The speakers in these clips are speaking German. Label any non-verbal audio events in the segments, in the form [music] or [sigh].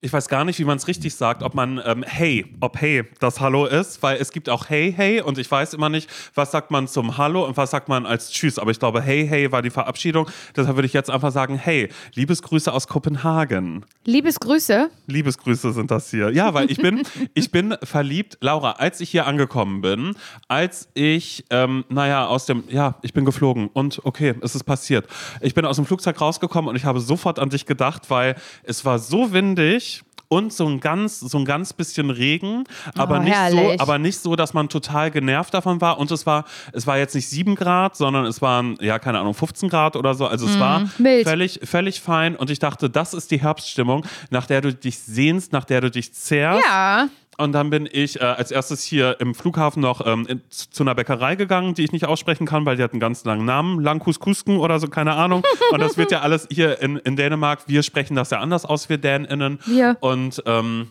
Ich weiß gar nicht, wie man es richtig sagt, ob man ähm, hey, ob hey das Hallo ist, weil es gibt auch hey, hey und ich weiß immer nicht, was sagt man zum Hallo und was sagt man als Tschüss. Aber ich glaube, hey, hey war die Verabschiedung. Deshalb würde ich jetzt einfach sagen, hey, Liebesgrüße aus Kopenhagen. Liebesgrüße? Liebesgrüße sind das hier. Ja, weil ich bin, [laughs] ich bin verliebt. Laura, als ich hier angekommen bin, als ich, ähm, naja, aus dem, ja, ich bin geflogen und okay, es ist passiert. Ich bin aus dem Flugzeug rausgekommen und ich habe sofort an dich gedacht, weil es war so windig und so ein ganz, so ein ganz bisschen Regen, aber Oh, nicht so, aber nicht so, dass man total genervt davon war. Und es war, es war jetzt nicht 7 Grad, sondern es waren, ja, keine Ahnung, 15 Grad oder so. Also es war Mhm. mild. völlig, völlig fein. Und ich dachte, das ist die Herbststimmung, nach der du dich sehnst, nach der du dich zehrst. Ja. Und dann bin ich äh, als erstes hier im Flughafen noch ähm, in, zu einer Bäckerei gegangen, die ich nicht aussprechen kann, weil die hat einen ganz langen Namen. Langkuskusken oder so, keine Ahnung. [laughs] Und das wird ja alles hier in, in Dänemark. Wir sprechen das ja anders aus, wir DänInnen. Wir. Und ähm,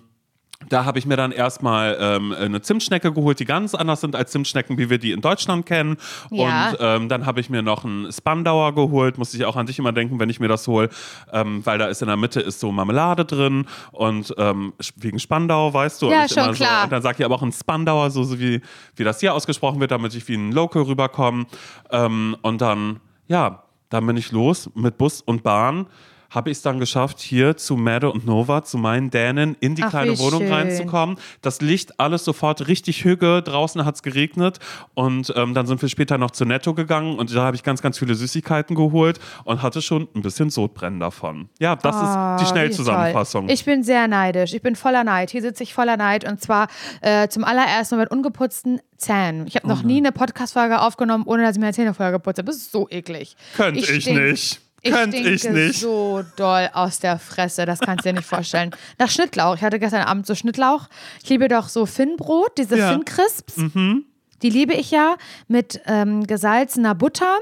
da habe ich mir dann erstmal ähm, eine Zimtschnecke geholt, die ganz anders sind als Zimtschnecken, wie wir die in Deutschland kennen. Ja. Und ähm, dann habe ich mir noch einen Spandauer geholt, musste ich auch an dich immer denken, wenn ich mir das hole, ähm, weil da ist in der Mitte ist so Marmelade drin und ähm, wegen Spandau, weißt du. Ja, schon immer klar. So, und dann sage ich aber auch ein Spandauer, so, so wie, wie das hier ausgesprochen wird, damit ich wie ein Local rüberkomme. Ähm, und dann, ja, dann bin ich los mit Bus und Bahn. Habe ich es dann geschafft, hier zu Madde und Nova, zu meinen Dänen, in die Ach, kleine Wohnung schön. reinzukommen. Das Licht alles sofort richtig hüge. Draußen hat es geregnet. Und ähm, dann sind wir später noch zu Netto gegangen und da habe ich ganz, ganz viele Süßigkeiten geholt und hatte schon ein bisschen Sodbrennen davon. Ja, das ist die Ah, Schnellzusammenfassung. Ich bin sehr neidisch. Ich bin voller Neid. Hier sitze ich voller Neid und zwar äh, zum allerersten Mal mit ungeputzten Zähnen. Ich habe Oh noch nie eine Podcast-Folge aufgenommen, ohne dass ich meine Zähne vorher geputzt habe. Das ist so eklig. Könnte ich, stink- nicht. Ich Könnte stinke ich nicht. so doll aus der Fresse, das kannst du dir nicht vorstellen. Nach Schnittlauch. Ich hatte gestern Abend so Schnittlauch. Ich liebe doch so Finnbrot, diese Ja. Mhm. Finn-Crisps. Die liebe ich ja mit ähm, gesalzener Butter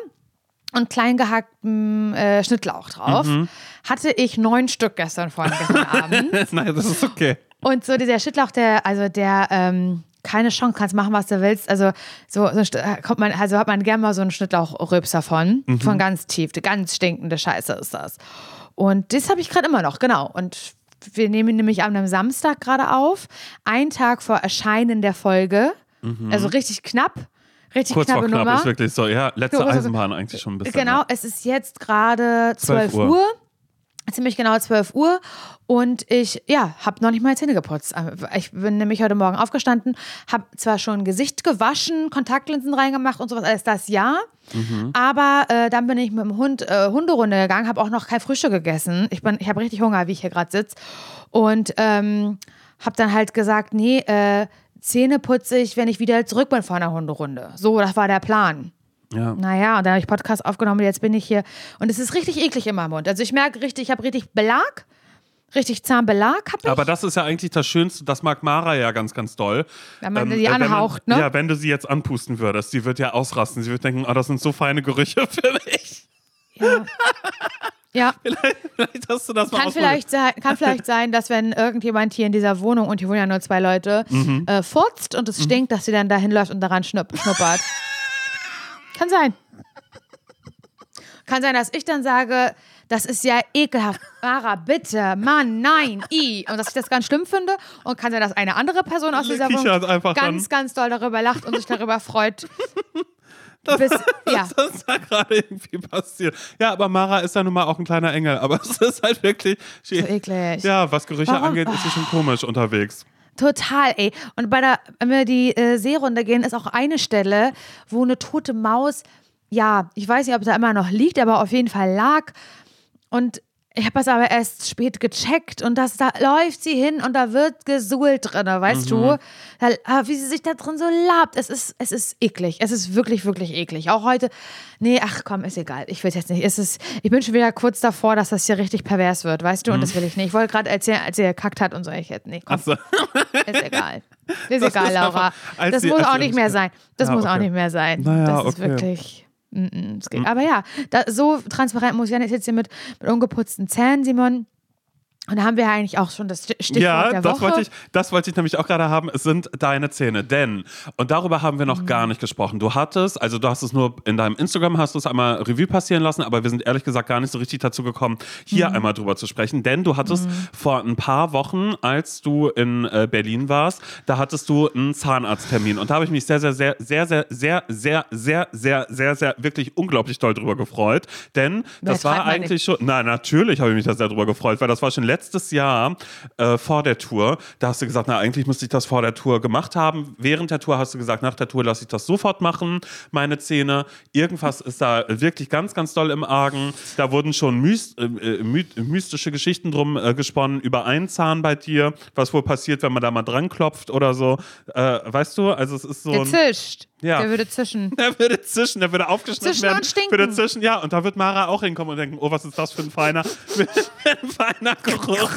und klein gehacktem äh, Schnittlauch drauf. Mhm. Hatte ich neun Stück gestern von gestern Abend. [laughs] Nein, das ist okay. Und so dieser Schnittlauch, der, also der, ähm, keine Chance, kannst machen, was du willst. Also so, so äh, kommt man, also hat man gerne mal so einen Schnittlauchrübser von, von ganz tief, ganz stinkende Scheiße ist das. Und das habe ich gerade immer noch, genau. Und wir nehmen nämlich an einem Samstag gerade auf, einen Tag vor Erscheinen der Folge, also richtig knapp, richtig Kurz vor knappe knapp Nummer. ist wirklich so, ja, letzte So, so, so. Eisenbahn eigentlich schon ein bisschen. Genau, ne? es ist jetzt gerade 12 12 Uhr. Uhr. Ziemlich genau 12 Uhr. Und ich, ja, habe noch nicht mal Zähne geputzt. Ich bin nämlich heute Morgen aufgestanden, habe zwar schon Gesicht gewaschen, Kontaktlinsen reingemacht und sowas, alles das ja. Mhm. Aber äh, dann bin ich mit dem Hund äh, Hunderunde gegangen, habe auch noch kein Frühstück gegessen. Ich, bin- ich habe richtig Hunger, wie ich hier gerade sitze. Und ähm, habe dann halt gesagt, nee, äh, Zähne putze ich, wenn ich wieder zurück bin von der Hunderunde. So, das war der Plan. Ja. Naja, und dann habe ich Podcast aufgenommen und jetzt bin ich hier. Und es ist richtig eklig in meinem Mund. Also ich merke richtig, ich habe richtig Belag, richtig Zahnbelag habe ich. Aber das ist ja eigentlich das Schönste, das mag Mara ja ganz, ganz doll. Wenn man Ähm, die äh, wenn anhaucht, ne? Ja, wenn du sie jetzt anpusten würdest, sie wird ja ausrasten. Sie wird denken, oh, das sind so feine Gerüche für mich. ja. [laughs] ja. [laughs] Vielleicht, vielleicht hast du das mal Kann vielleicht, sein, kann vielleicht [laughs] sein, dass wenn irgendjemand hier in dieser Wohnung, und hier wohnen ja nur zwei Leute, Mhm. äh, furzt und es stinkt, dass sie dann dahin läuft und daran schnupp, schnuppert. [laughs] kann sein. Kann sein, dass ich dann sage, das ist ja ekelhaft. Mara, bitte, Mann, nein, i. Und dass ich das ganz schlimm finde. Und kann sein, dass eine andere Person aus dieser Wohnung ganz, ganz doll darüber lacht und sich darüber freut. Bis, [laughs] ja. Das ist da gerade irgendwie passiert. Ja, aber Mara ist ja nun mal auch ein kleiner Engel. Aber [laughs] es ist halt wirklich. So eklig. Ja, was Gerüche Warum? angeht, ist sie schon komisch unterwegs. Total, ey. Und bei der, wenn wir die äh, Seerunde gehen, ist auch eine Stelle, wo eine tote Maus, ja, ich weiß nicht, ob da immer noch liegt, aber auf jeden Fall lag. Und ich habe es aber erst spät gecheckt und das, da läuft sie hin und da wird gesuhlt drin, weißt du? Da, ah, wie sie sich da drin so labt. Es ist, es ist eklig. Es ist wirklich, wirklich eklig. Auch heute, nee, ach komm, ist egal. Ich will jetzt nicht. Es ist, ich bin schon wieder kurz davor, dass das hier richtig pervers wird, weißt du? Und das will ich nicht. Ich wollte gerade erzählen, als sie gekackt hat und so. Ich hätte, nee, komm, Achso. [laughs] ist egal. Ist Das egal, ist Laura. einfach, als Das sie- muss auch sie- nicht mehr sein. Das Ja, muss auch okay. nicht mehr sein. Naja, das ist okay. wirklich. Mm -mm, es geht. Aber ja, da, so transparent muss. Ich sitze hier mit, mit ungeputzten Zähnen, Simon. Und da haben wir eigentlich auch schon das Stichwort Ja, der das Woche. wollte, ich, das wollte ich nämlich auch gerade haben. Es sind deine Zähne. Denn, und darüber haben wir noch Mhm. gar nicht gesprochen. Du hattest, also du hast es nur in deinem Instagram, hast du es einmal Revue passieren lassen, aber wir sind ehrlich gesagt gar nicht so richtig dazu gekommen, hier Mhm. einmal drüber zu sprechen. Denn du hattest vor ein paar Wochen, als du in äh, Berlin warst, da hattest du einen Zahnarzttermin. Und da habe ich mich sehr, sehr, sehr, sehr, sehr, sehr, sehr, sehr, sehr, sehr, sehr, wirklich unglaublich doll drüber gefreut. Denn das Übertreib war eigentlich schon, na, natürlich habe ich mich da sehr drüber gefreut, weil das war schon letztes Jahr äh, vor der Tour. Da hast du gesagt, na, eigentlich müsste ich das vor der Tour gemacht haben. Während der Tour hast du gesagt, nach der Tour lasse ich das sofort machen, meine Zähne. Irgendwas ist da wirklich ganz, ganz doll im Argen. Da wurden schon myst, äh, äh, my mystische Geschichten drum äh, gesponnen über einen Zahn bei dir, was wohl passiert, wenn man da mal dran klopft oder so. Äh, weißt du, also es ist so Der ein. zischt. Ja. Der würde zischen. [laughs] Der würde zischen, der würde aufgeschnitten Zischen werden. und stinken. Würde zischen, ja. Und da wird Mara auch hinkommen und denken, oh, was ist das für ein feiner, [laughs] ein feiner Geruch. [laughs]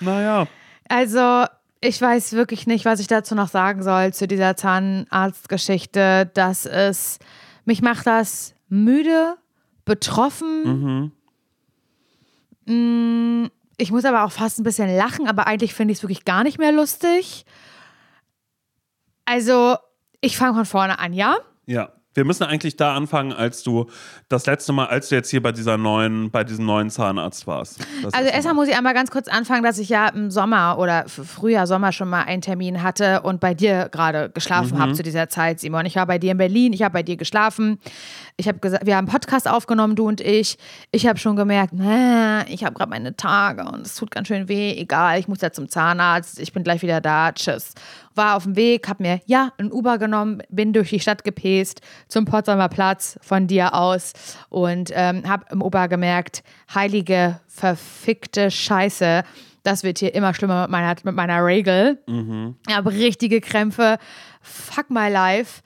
naja. Also, ich weiß wirklich nicht, was ich dazu noch sagen soll zu dieser Zahnarztgeschichte. Das ist, mich macht das müde, betroffen. Mm, Ich muss aber auch fast ein bisschen lachen, aber eigentlich finde ich es wirklich gar nicht mehr lustig. Also, ich fange von vorne an, ja? Ja. Wir müssen eigentlich da anfangen, als du das letzte Mal, als du jetzt hier bei dieser neuen, bei diesem neuen Zahnarzt warst. Das Also erstmal muss ich einmal ganz kurz anfangen, dass ich ja im Sommer oder Frühjahr, Sommer schon mal einen Termin hatte und bei dir gerade geschlafen habe zu dieser Zeit, Simon. Ich war bei dir in Berlin, ich habe bei dir geschlafen. Ich habe gesagt, wir haben einen Podcast aufgenommen, du und ich. Ich habe schon gemerkt, ich habe gerade meine Tage und es tut ganz schön weh. Egal, ich muss ja zum Zahnarzt. Ich bin gleich wieder da. Tschüss. War auf dem Weg, habe mir ja ein Uber genommen, bin durch die Stadt gepäst zum Potsdamer Platz von dir aus und ähm, habe im Uber gemerkt, heilige verfickte Scheiße. Das wird hier immer schlimmer mit meiner, mit meiner Regel. Ich habe richtige Krämpfe. Fuck my life.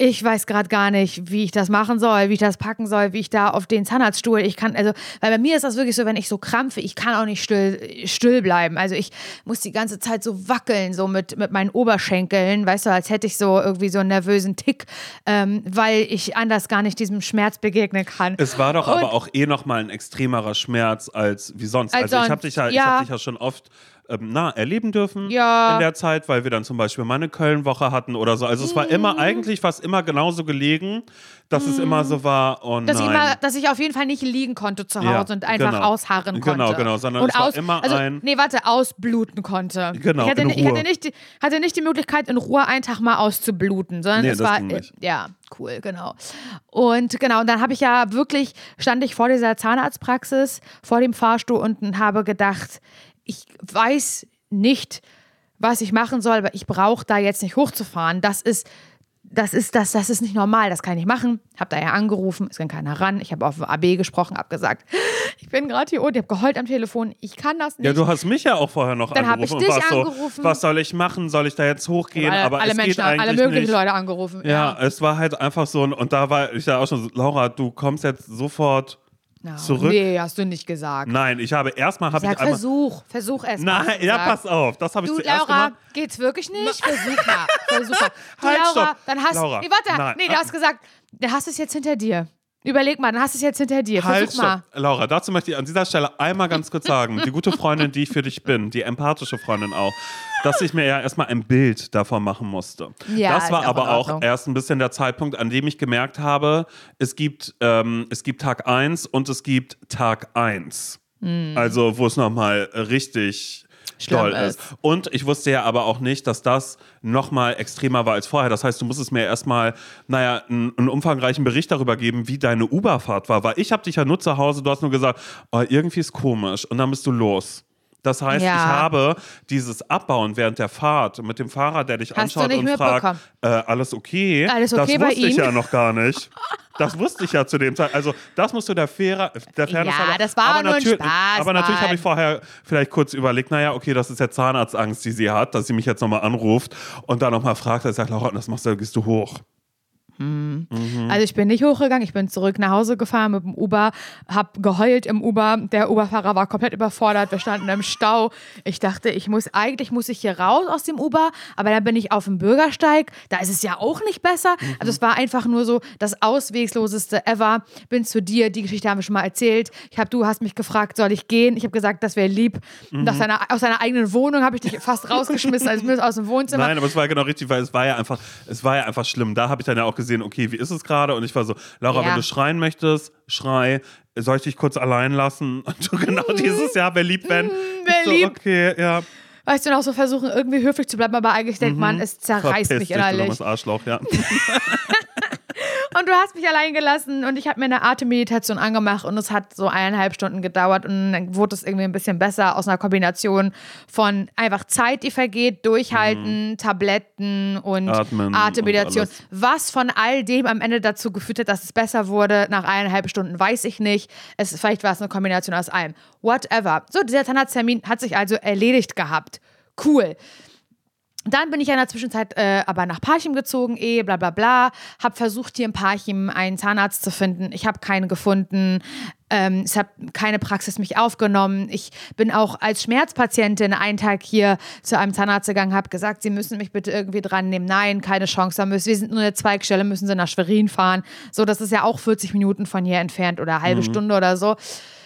Ich weiß gerade gar nicht, wie ich das machen soll, wie ich das packen soll, wie ich da auf den Zahnarztstuhl. Ich kann, also, weil bei mir ist das wirklich so, wenn ich so krampfe, ich kann auch nicht still, still bleiben. Also ich muss die ganze Zeit so wackeln, so mit, mit meinen Oberschenkeln, weißt du, als hätte ich so irgendwie so einen nervösen Tick, ähm, weil ich anders gar nicht diesem Schmerz begegnen kann. Es war doch Und- aber auch eh nochmal ein extremerer Schmerz als wie sonst. Als also ich habe dich, ja, ich ja. hab dich ja schon oft ähm, na, erleben dürfen Ja. in der Zeit, weil wir dann zum Beispiel mal eine Köln-Woche hatten oder so. Also es war Mhm. immer, eigentlich war es immer genauso gelegen, dass es immer so war, oh dass ich, immer, dass ich auf jeden Fall nicht liegen konnte zu Hause Ja, und einfach genau. ausharren konnte. Genau, genau, sondern und es war aus, immer also, ein- Nee, warte, ausbluten konnte. Genau, ich hatte, in ich Ruhe. hatte, nicht, die- hatte nicht die Möglichkeit, in Ruhe einen Tag mal auszubluten, sondern Nee, es war. Ja, cool, genau. Und genau, und dann habe ich ja wirklich, stand ich vor dieser Zahnarztpraxis, vor dem Fahrstuhl und habe gedacht, ich weiß nicht, was ich machen soll, aber ich brauche da jetzt nicht hochzufahren. Das ist das ist, das, das ist nicht normal, das kann ich nicht machen. Hab da ja angerufen, es ging keiner ran. Ich habe auf AB gesprochen, hab gesagt, [laughs] ich bin gerade hier unten, ich habe geheult am Telefon, ich kann das nicht. ja, du hast mich ja auch vorher noch Dann angerufen ich und dich warst so, angerufen. was soll ich machen? Soll ich da jetzt hochgehen? alle, Aber alle es Menschen, geht eigentlich alle möglichen nicht. Leute angerufen. Ja, es war halt einfach so ein, und da war ich ja auch schon so, Laura, du kommst jetzt sofort Ja, zurück. Nee, hast du nicht gesagt. Nein, ich habe erstmal habe ich einmal. Versuch, versuch erst mal. Nein, du ja, pass auf, das habe ich Du, zuerst Laura, gemacht. geht's wirklich nicht? Versuch mal. Versuch mal. [laughs] Du, Halt, Laura, stopp. dann hast Laura, Nee, warte. nein. Nee, du hast gesagt, dann hast du es jetzt hinter dir. Überleg mal, dann hast du es jetzt hinter dir. Versuch Halt, mal. stopp. Laura, dazu möchte ich an dieser Stelle einmal ganz kurz sagen, die gute Freundin, die ich für dich bin, die empathische Freundin auch, dass ich mir ja erstmal ein Bild davon machen musste. Ja, das war auch aber auch erst ein bisschen der Zeitpunkt, an dem ich gemerkt habe, es gibt, ähm, es gibt Tag 1 und es gibt Tag 1. Also, wo es nochmal richtig doll ist. ist. Und ich wusste ja aber auch nicht, dass das nochmal extremer war als vorher. Das heißt, du musstest mir erstmal, naja, einen, einen umfangreichen Bericht darüber geben, wie deine Uberfahrt war. Weil ich habe dich ja nur zu Hause, du hast nur gesagt, oh, irgendwie ist komisch. Und dann bist du los. Das heißt, Ja. ich habe dieses Abbauen während der Fahrt mit dem Fahrer, der dich Hast anschaut und fragt, äh, alles okay? Alles okay das bei wusste ich ihm? ja noch gar nicht. [laughs] Das wusste ich ja zu dem Zeit. Also das musst du der Fairer, der Fairness Ja, das war aber nur ein natürlich, Spaß, Aber natürlich habe ich vorher vielleicht kurz überlegt, naja, okay, das ist jetzt Zahnarztangst, die sie hat, dass sie mich jetzt nochmal anruft und dann nochmal fragt, er sagt, Laura, das machst du, gehst du hoch. Hm. Also ich bin nicht hochgegangen, ich bin zurück nach Hause gefahren mit dem Uber, hab geheult im Uber. Der Uberfahrer war komplett überfordert, wir standen im Stau. Ich dachte, ich muss eigentlich muss ich hier raus aus dem Uber, aber dann bin ich auf dem Bürgersteig. Da ist es ja auch nicht besser. Also es war einfach nur so das auswegsloseste ever. Bin zu dir, die Geschichte haben wir schon mal erzählt. Ich habe du hast mich gefragt, soll ich gehen? Ich habe gesagt, das wäre lieb. Und aus deiner aus deiner eigenen Wohnung habe ich dich fast rausgeschmissen, also aus dem Wohnzimmer. [laughs] Nein, aber es war genau richtig, weil es war ja einfach, es war ja einfach schlimm. Da habe ich dann ja auch gesehen, okay, wie ist es gerade? Und ich war so, Laura, Ja. wenn du schreien möchtest, schrei. Soll ich dich kurz allein lassen? [laughs] Und du genau dieses Jahr, wer liebt, wenn? wer Ich so, liebt. Okay, ja. Weißt du, noch so versuchen, irgendwie höflich zu bleiben, aber eigentlich denkt man, es zerreißt Verpiss mich dich, du innerlich. Arschloch, ja. [laughs] Und du hast mich allein gelassen und ich habe mir eine Atemmeditation angemacht und es hat so eineinhalb Stunden gedauert und dann wurde es irgendwie ein bisschen besser aus einer Kombination von einfach Zeit, die vergeht, Durchhalten, Tabletten und Mhm. Atmen Atemmeditation. und. Was von all dem am Ende dazu geführt hat, dass es besser wurde nach eineinhalb Stunden, weiß ich nicht. Es, vielleicht war es eine Kombination aus allem. Whatever. So, dieser Zahnarzttermin hat sich also erledigt gehabt. Cool. Dann bin ich ja in der Zwischenzeit äh, aber nach Parchim gezogen, eh, bla bla bla. Hab versucht, hier in Parchim einen Zahnarzt zu finden. Ich habe keinen gefunden. Ähm, es hat keine Praxis mich aufgenommen. Ich bin auch als Schmerzpatientin einen Tag hier zu einem Zahnarzt gegangen, habe gesagt, Sie müssen mich bitte irgendwie dran nehmen. Nein, keine Chance. Da müssen, wir sind nur eine Zweigstelle, müssen Sie nach Schwerin fahren. So, das ist ja auch 40 Minuten von hier entfernt oder eine halbe Stunde oder so.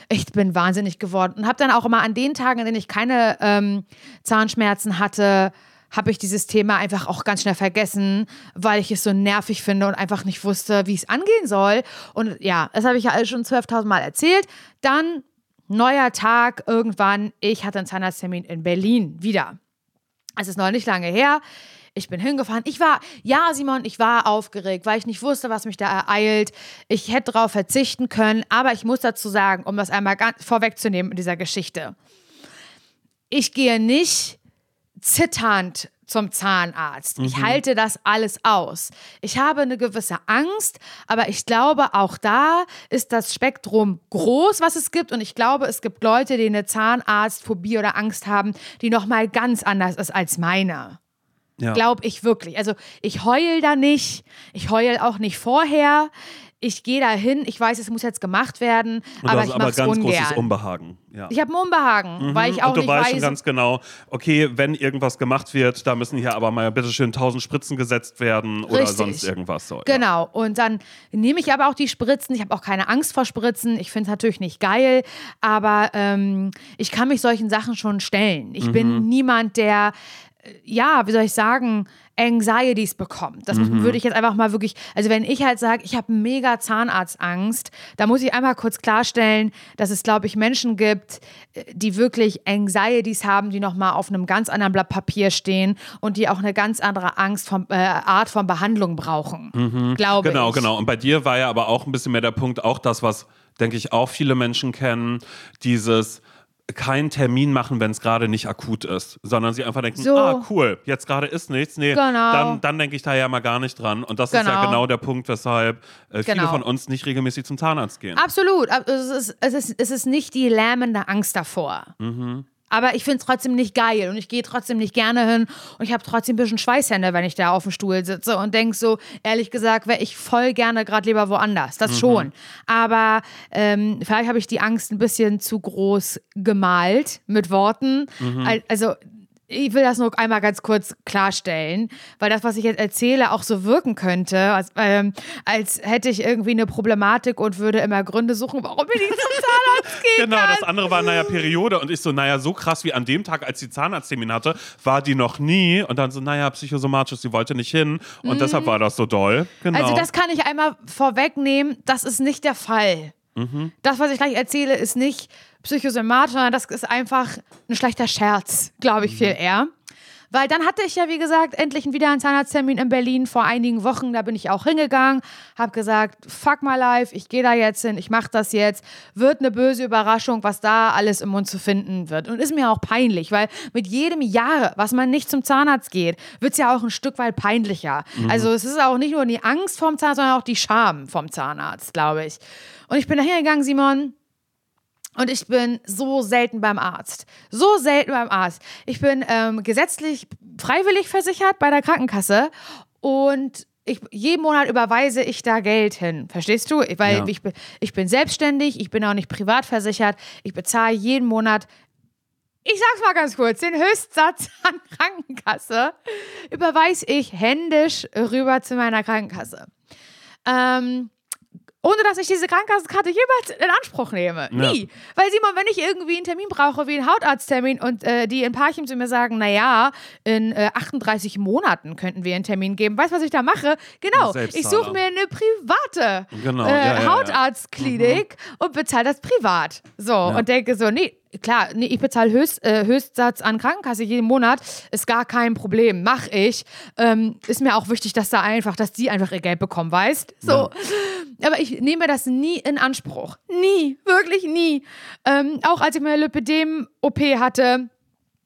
Ich bin wahnsinnig geworden und habe dann auch immer an den Tagen, an denen ich keine ähm, Zahnschmerzen hatte, habe ich dieses Thema einfach auch ganz schnell vergessen, weil ich es so nervig finde und einfach nicht wusste, wie es angehen soll. Und ja, das habe ich ja alles schon 12.000 Mal erzählt. Dann neuer Tag, irgendwann, ich hatte einen Zahnarzttermin in Berlin wieder. Es ist noch nicht lange her. Ich bin hingefahren. Ich war, ja, Simon, ich war aufgeregt, weil ich nicht wusste, was mich da ereilt. Ich hätte darauf verzichten können, aber ich muss dazu sagen, um das einmal ganz vorwegzunehmen in dieser Geschichte. Ich gehe nicht zitternd zum Zahnarzt. Ich halte das alles aus. Ich habe eine gewisse Angst, aber ich glaube, auch da ist das Spektrum groß, was es gibt. Und ich glaube, es gibt Leute, die eine Zahnarztphobie oder Angst haben, die nochmal ganz anders ist als meine. ja. Glaube ich wirklich. Also ich heul da nicht. Ich heul auch nicht vorher. Ich gehe da hin. Ich weiß, es muss jetzt gemacht werden, Und aber du ich mache es ganz großes ungern. Unbehagen. Ja. Ich habe ein Unbehagen, weil ich auch und du nicht weißt weiß. schon ganz genau, okay, wenn irgendwas gemacht wird, da müssen hier aber mal bitteschön tausend Spritzen gesetzt werden oder Richtig. sonst irgendwas. So, ja. Genau. Und dann nehme ich aber auch die Spritzen. Ich habe auch keine Angst vor Spritzen. Ich finde es natürlich nicht geil, aber ähm, ich kann mich solchen Sachen schon stellen. Ich Mhm. bin niemand, der, äh, ja, wie soll ich sagen, Anxieties bekommt. Das Mhm. würde ich jetzt einfach mal wirklich, also wenn ich halt sage, ich habe mega Zahnarztangst, da muss ich einmal kurz klarstellen, dass es, glaube ich, Menschen gibt, äh, die wirklich Anxieties haben, die nochmal auf einem ganz anderen Blatt Papier stehen und die auch eine ganz andere Angst von, äh, Art von Behandlung brauchen. Glaube Genau, ich. genau. Und bei dir war ja aber auch ein bisschen mehr der Punkt, auch das, was, denke ich, auch viele Menschen kennen, dieses keinen Termin machen, wenn es gerade nicht akut ist, sondern sie einfach denken, So. ah, cool, jetzt gerade ist nichts. Nee, Genau. dann, dann denke ich da ja mal gar nicht dran. Und das ist ja Genau. genau der Punkt, weshalb äh, viele Genau. von uns nicht regelmäßig zum Zahnarzt gehen. Absolut. Ab- Es ist, es, ist, es ist nicht die lähmende Angst davor. Aber ich finde es trotzdem nicht geil und ich gehe trotzdem nicht gerne hin und ich habe trotzdem ein bisschen Schweißhände, wenn ich da auf dem Stuhl sitze und denke so, ehrlich gesagt, wäre ich voll gerne gerade lieber woanders. Das schon. Aber ähm, vielleicht habe ich die Angst ein bisschen zu groß gemalt mit Worten. Al- Also ich will das nur einmal ganz kurz klarstellen, weil das, was ich jetzt erzähle, auch so wirken könnte, als, ähm, als hätte ich irgendwie eine Problematik und würde immer Gründe suchen, warum ich nicht zum Zahnarzt [laughs] gehen Genau, das andere war, naja, Periode. Und ich so, naja, so krass wie an dem Tag, als sie Zahnarzttermin hatte, war die noch nie. Und dann so, naja, psychosomatisch, sie wollte nicht hin. Und deshalb war das so doll. Genau. Also das kann ich einmal vorwegnehmen, das ist nicht der Fall. Das, was ich gleich erzähle, ist nicht psychosomatisch, sondern das ist einfach ein schlechter Scherz, glaube ich viel eher. Weil dann hatte ich ja, wie gesagt, endlich wieder einen Zahnarzttermin in Berlin vor einigen Wochen. Da bin ich auch hingegangen, habe gesagt, fuck my life, ich gehe da jetzt hin, ich mache das jetzt. Wird eine böse Überraschung, was da alles im Mund zu finden wird. Und ist mir auch peinlich, weil mit jedem Jahr, was man nicht zum Zahnarzt geht, wird es ja auch ein Stück weit peinlicher. Also es ist auch nicht nur die Angst vom Zahnarzt, sondern auch die Scham vom Zahnarzt, glaube ich. Und ich bin da hingegangen, Simon. Und ich bin so selten beim Arzt. So selten beim Arzt. Ich bin ähm, gesetzlich freiwillig versichert bei der Krankenkasse. Und ich, jeden Monat überweise ich da Geld hin. Verstehst du? Weil Ja. ich, bin, ich bin selbstständig, ich bin auch nicht privat versichert. Ich bezahle jeden Monat, ich sag's mal ganz kurz, den Höchstsatz [laughs] an Krankenkasse überweise ich händisch rüber zu meiner Krankenkasse. Ähm, ohne dass ich diese Krankenkassenkarte jemals in Anspruch nehme. Nie. Weil Simon, wenn ich irgendwie einen Termin brauche, wie einen Hautarzttermin und äh, die in Parchim zu mir sagen, naja, in äh, 38 Monaten könnten wir einen Termin geben. Weißt du, was ich da mache? Genau, ich suche mir eine private Genau, äh, ja, ja, ja. Hautarztklinik und bezahle das privat. So, und denke so, nee, klar, nee, ich bezahle Höchst, äh, Höchstsatz an Krankenkasse jeden Monat, ist gar kein Problem, mach ich. Ähm, ist mir auch wichtig, dass da einfach, dass die einfach ihr Geld bekommen, weißt? So. Aber ich nehme das nie in Anspruch. Nie, wirklich nie. Ähm, auch als ich meine Lipidem-OP hatte,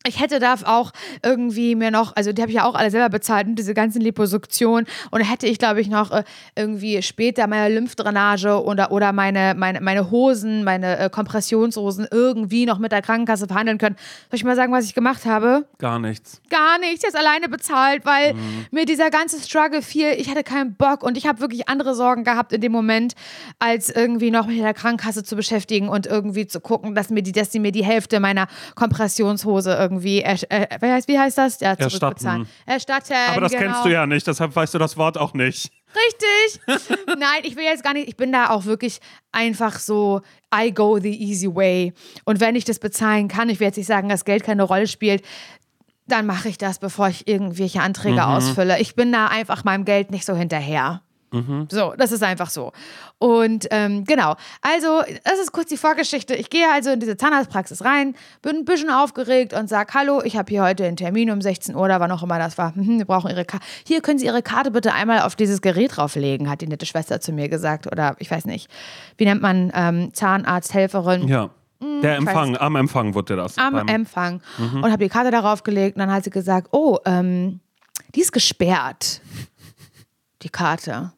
ich hätte da auch irgendwie mir noch, also die habe ich ja auch alle selber bezahlt, diese ganzen Liposuktionen. Und hätte ich, glaube ich, noch äh, irgendwie später meine Lymphdrainage oder, oder meine, meine, meine Hosen, meine äh, Kompressionshosen irgendwie noch mit der Krankenkasse verhandeln können. Soll ich mal sagen, was ich gemacht habe? Gar nichts. gar nichts jetzt alleine bezahlt, weil mir dieser ganze Struggle fiel. Ich hatte keinen Bock und ich habe wirklich andere Sorgen gehabt in dem Moment, als irgendwie noch mit der Krankenkasse zu beschäftigen und irgendwie zu gucken, dass mir die, dass sie mir die Hälfte meiner Kompressionshose irgendwie, äh, äh, wie heißt- wie heißt das? Ja, Erstatten. Erstatten. Aber das genau. kennst du ja nicht, deshalb weißt du das Wort auch nicht. Richtig. [laughs] Nein, ich will jetzt gar nicht, ich bin da auch wirklich einfach so, I go the easy way. Und wenn ich das bezahlen kann, ich will jetzt nicht sagen, dass Geld keine Rolle spielt, dann mache ich das, bevor ich irgendwelche Anträge ausfülle. Ich bin da einfach meinem Geld nicht so hinterher. So, das ist einfach so. Und ähm, genau, also das ist kurz die Vorgeschichte. Ich gehe also in diese Zahnarztpraxis rein, bin ein bisschen aufgeregt und sage, hallo, ich habe hier heute einen Termin um 16 Uhr oder wann auch immer das war. Mhm, wir brauchen Ihre Karte. Hier können Sie Ihre Karte bitte einmal auf dieses Gerät drauflegen, hat die nette Schwester zu mir gesagt. Oder ich weiß nicht, wie nennt man ähm, Zahnarzthelferin? Ja. Der weiß Empfang, am Empfang wurde das. am beim- Empfang und habe die Karte darauf gelegt und dann hat sie gesagt, oh, ähm, die ist gesperrt, die Karte.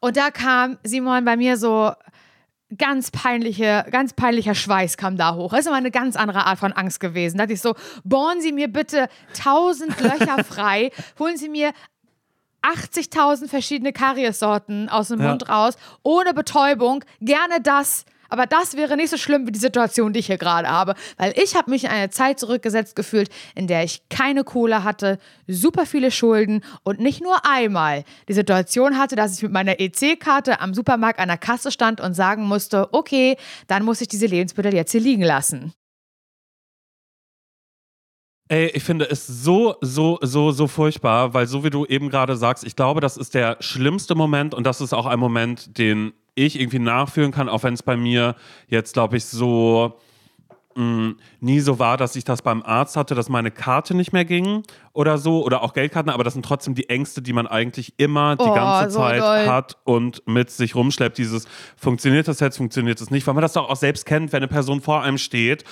Und da kam Simon bei mir so ganz peinliche, ganz peinlicher Schweiß kam da hoch. Das ist immer eine ganz andere Art von Angst gewesen. Da dachte ich so, bohren Sie mir bitte tausend Löcher [laughs] frei, holen Sie mir 80.000 verschiedene Karies-Sorten aus dem Ja. Mund raus, ohne Betäubung, gerne das. Aber das wäre nicht so schlimm wie die Situation, die ich hier gerade habe. Weil ich habe mich in eine Zeit zurückgesetzt gefühlt, in der ich keine Kohle hatte, super viele Schulden und nicht nur einmal die Situation hatte, dass ich mit meiner EC-Karte am Supermarkt an der Kasse stand und sagen musste, okay, dann muss ich diese Lebensmittel jetzt hier liegen lassen. Ey, ich finde es so, so, so, so furchtbar, weil so wie du eben gerade sagst, ich glaube, das ist der schlimmste Moment und das ist auch ein Moment, den ich irgendwie nachfühlen kann, auch wenn es bei mir jetzt, glaube ich, so mh, nie so war, dass ich das beim Arzt hatte, dass meine Karte nicht mehr ging oder so oder auch Geldkarten, aber das sind trotzdem die Ängste, die man eigentlich immer die Oh, ganze so Zeit doll. hat und mit sich rumschleppt. Dieses funktioniert das jetzt, funktioniert es nicht, weil man das doch auch selbst kennt, wenn eine Person vor einem steht,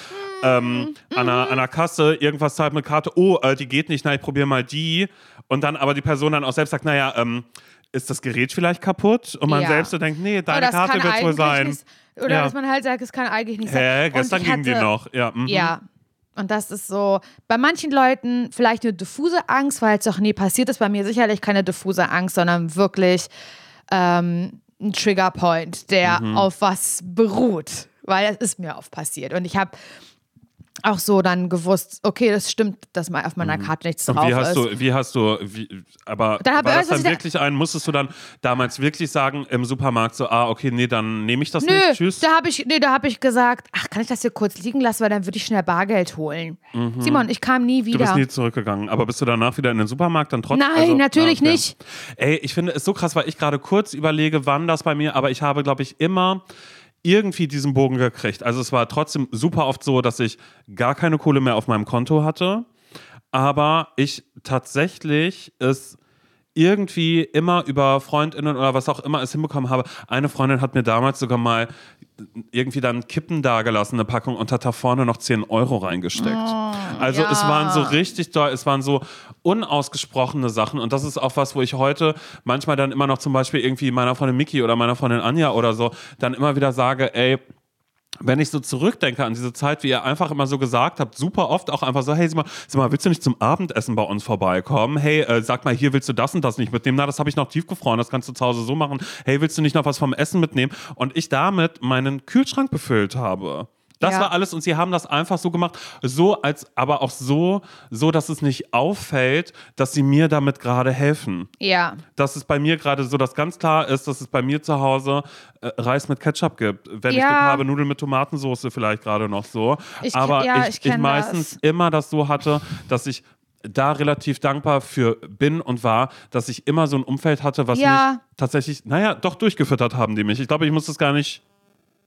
ähm, an, einer, an einer Kasse, irgendwas zahlt mit Karte, oh, äh, die geht nicht, na, ich probiere mal die und dann aber die Person dann auch selbst sagt, naja, ähm, ist das Gerät vielleicht kaputt? Und man Ja. selbst so denkt, nee, deine Oder es Karte wird wohl sein. Nicht, oder Ja. dass man halt sagt, es kann eigentlich nicht sein. Hä, gestern ging die noch. Ja, mhm. Ja. Und das ist so, bei manchen Leuten vielleicht eine diffuse Angst, weil es doch nie passiert ist. Bei mir sicherlich keine diffuse Angst, sondern wirklich ähm, ein Triggerpoint, der Mhm. auf was beruht. Weil es ist mir oft passiert. Und ich habe auch so dann gewusst, okay, das stimmt, dass mal auf meiner Karte nichts Mhm. Und drauf wie hast ist. du, wie hast du, wie, aber Dann hab- war das dann ich da- wirklich ein, musstest du dann damals wirklich sagen im Supermarkt so, ah, okay, nee, dann nehme ich das Nö, nicht, tschüss. da habe ich, nee, da hab ich gesagt, ach, kann ich das hier kurz liegen lassen, weil dann würde ich schnell Bargeld holen. Simon, ich kam nie Mhm. Du wieder. bist nie zurückgegangen, aber bist du danach wieder in den Supermarkt dann trotzdem? Nein, natürlich nicht. Ey, ich finde es so krass, weil ich gerade kurz überlege, wann das bei mir, aber ich habe, glaube ich, immer irgendwie diesen Bogen gekriegt. Also es war trotzdem super oft so, dass ich gar keine Kohle mehr auf meinem Konto hatte, aber ich tatsächlich es irgendwie immer über Freundinnen oder was auch immer es hinbekommen habe. Eine Freundin hat mir damals sogar mal irgendwie dann Kippen dagelassen, eine Packung, und hat da vorne noch 10 Euro reingesteckt. also ja. es waren so richtig doll, es waren so unausgesprochene Sachen und das ist auch was, wo ich heute manchmal dann immer noch zum Beispiel irgendwie meiner Freundin Miki oder meiner Freundin Anja oder so dann immer wieder sage, ey, wenn ich so zurückdenke an diese Zeit, wie ihr einfach immer so gesagt habt, super oft auch einfach so, hey, sag mal, sag mal willst du nicht zum Abendessen bei uns vorbeikommen? Hey, äh, sag mal, hier willst du das und das nicht mitnehmen? Na, das habe ich noch tiefgefroren, das kannst du zu Hause so machen. Hey, willst du nicht noch was vom Essen mitnehmen? Und ich damit meinen Kühlschrank befüllt habe. Das Ja. war alles und sie haben das einfach so gemacht, so als aber auch so, so, dass es nicht auffällt, dass sie mir damit gerade helfen Ja. dass es bei mir gerade so, dass ganz klar ist, dass es bei mir zu Hause äh, Reis mit Ketchup gibt. Wenn ich Ja. Glück habe, Nudeln mit Tomatensauce vielleicht gerade noch so. Ich Aber ja, ich, ich ich, meistens das. immer das so hatte, dass ich da relativ dankbar für bin und war, dass ich immer so ein Umfeld hatte, was mich tatsächlich, naja, doch durchgefüttert haben die mich. Ich glaube, ich muss das gar nicht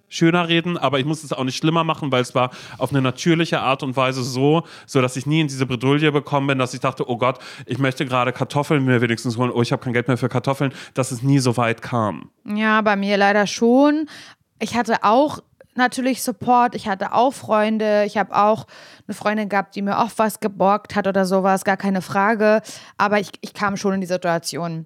schöner reden, aber ich muss es auch nicht schlimmer machen, weil es war auf eine natürliche Art und Weise so, so dass ich nie in diese Bredouille gekommen bin, dass ich dachte, oh Gott, ich möchte gerade Kartoffeln mir wenigstens holen, oh, ich habe kein Geld mehr für Kartoffeln, dass es nie so weit kam. Ja, bei mir leider schon. Ich hatte auch natürlich Support, ich hatte auch Freunde, ich habe auch eine Freundin gehabt, die mir auch was geborgt hat oder sowas, gar keine Frage. Aber ich, ich kam schon in die Situation.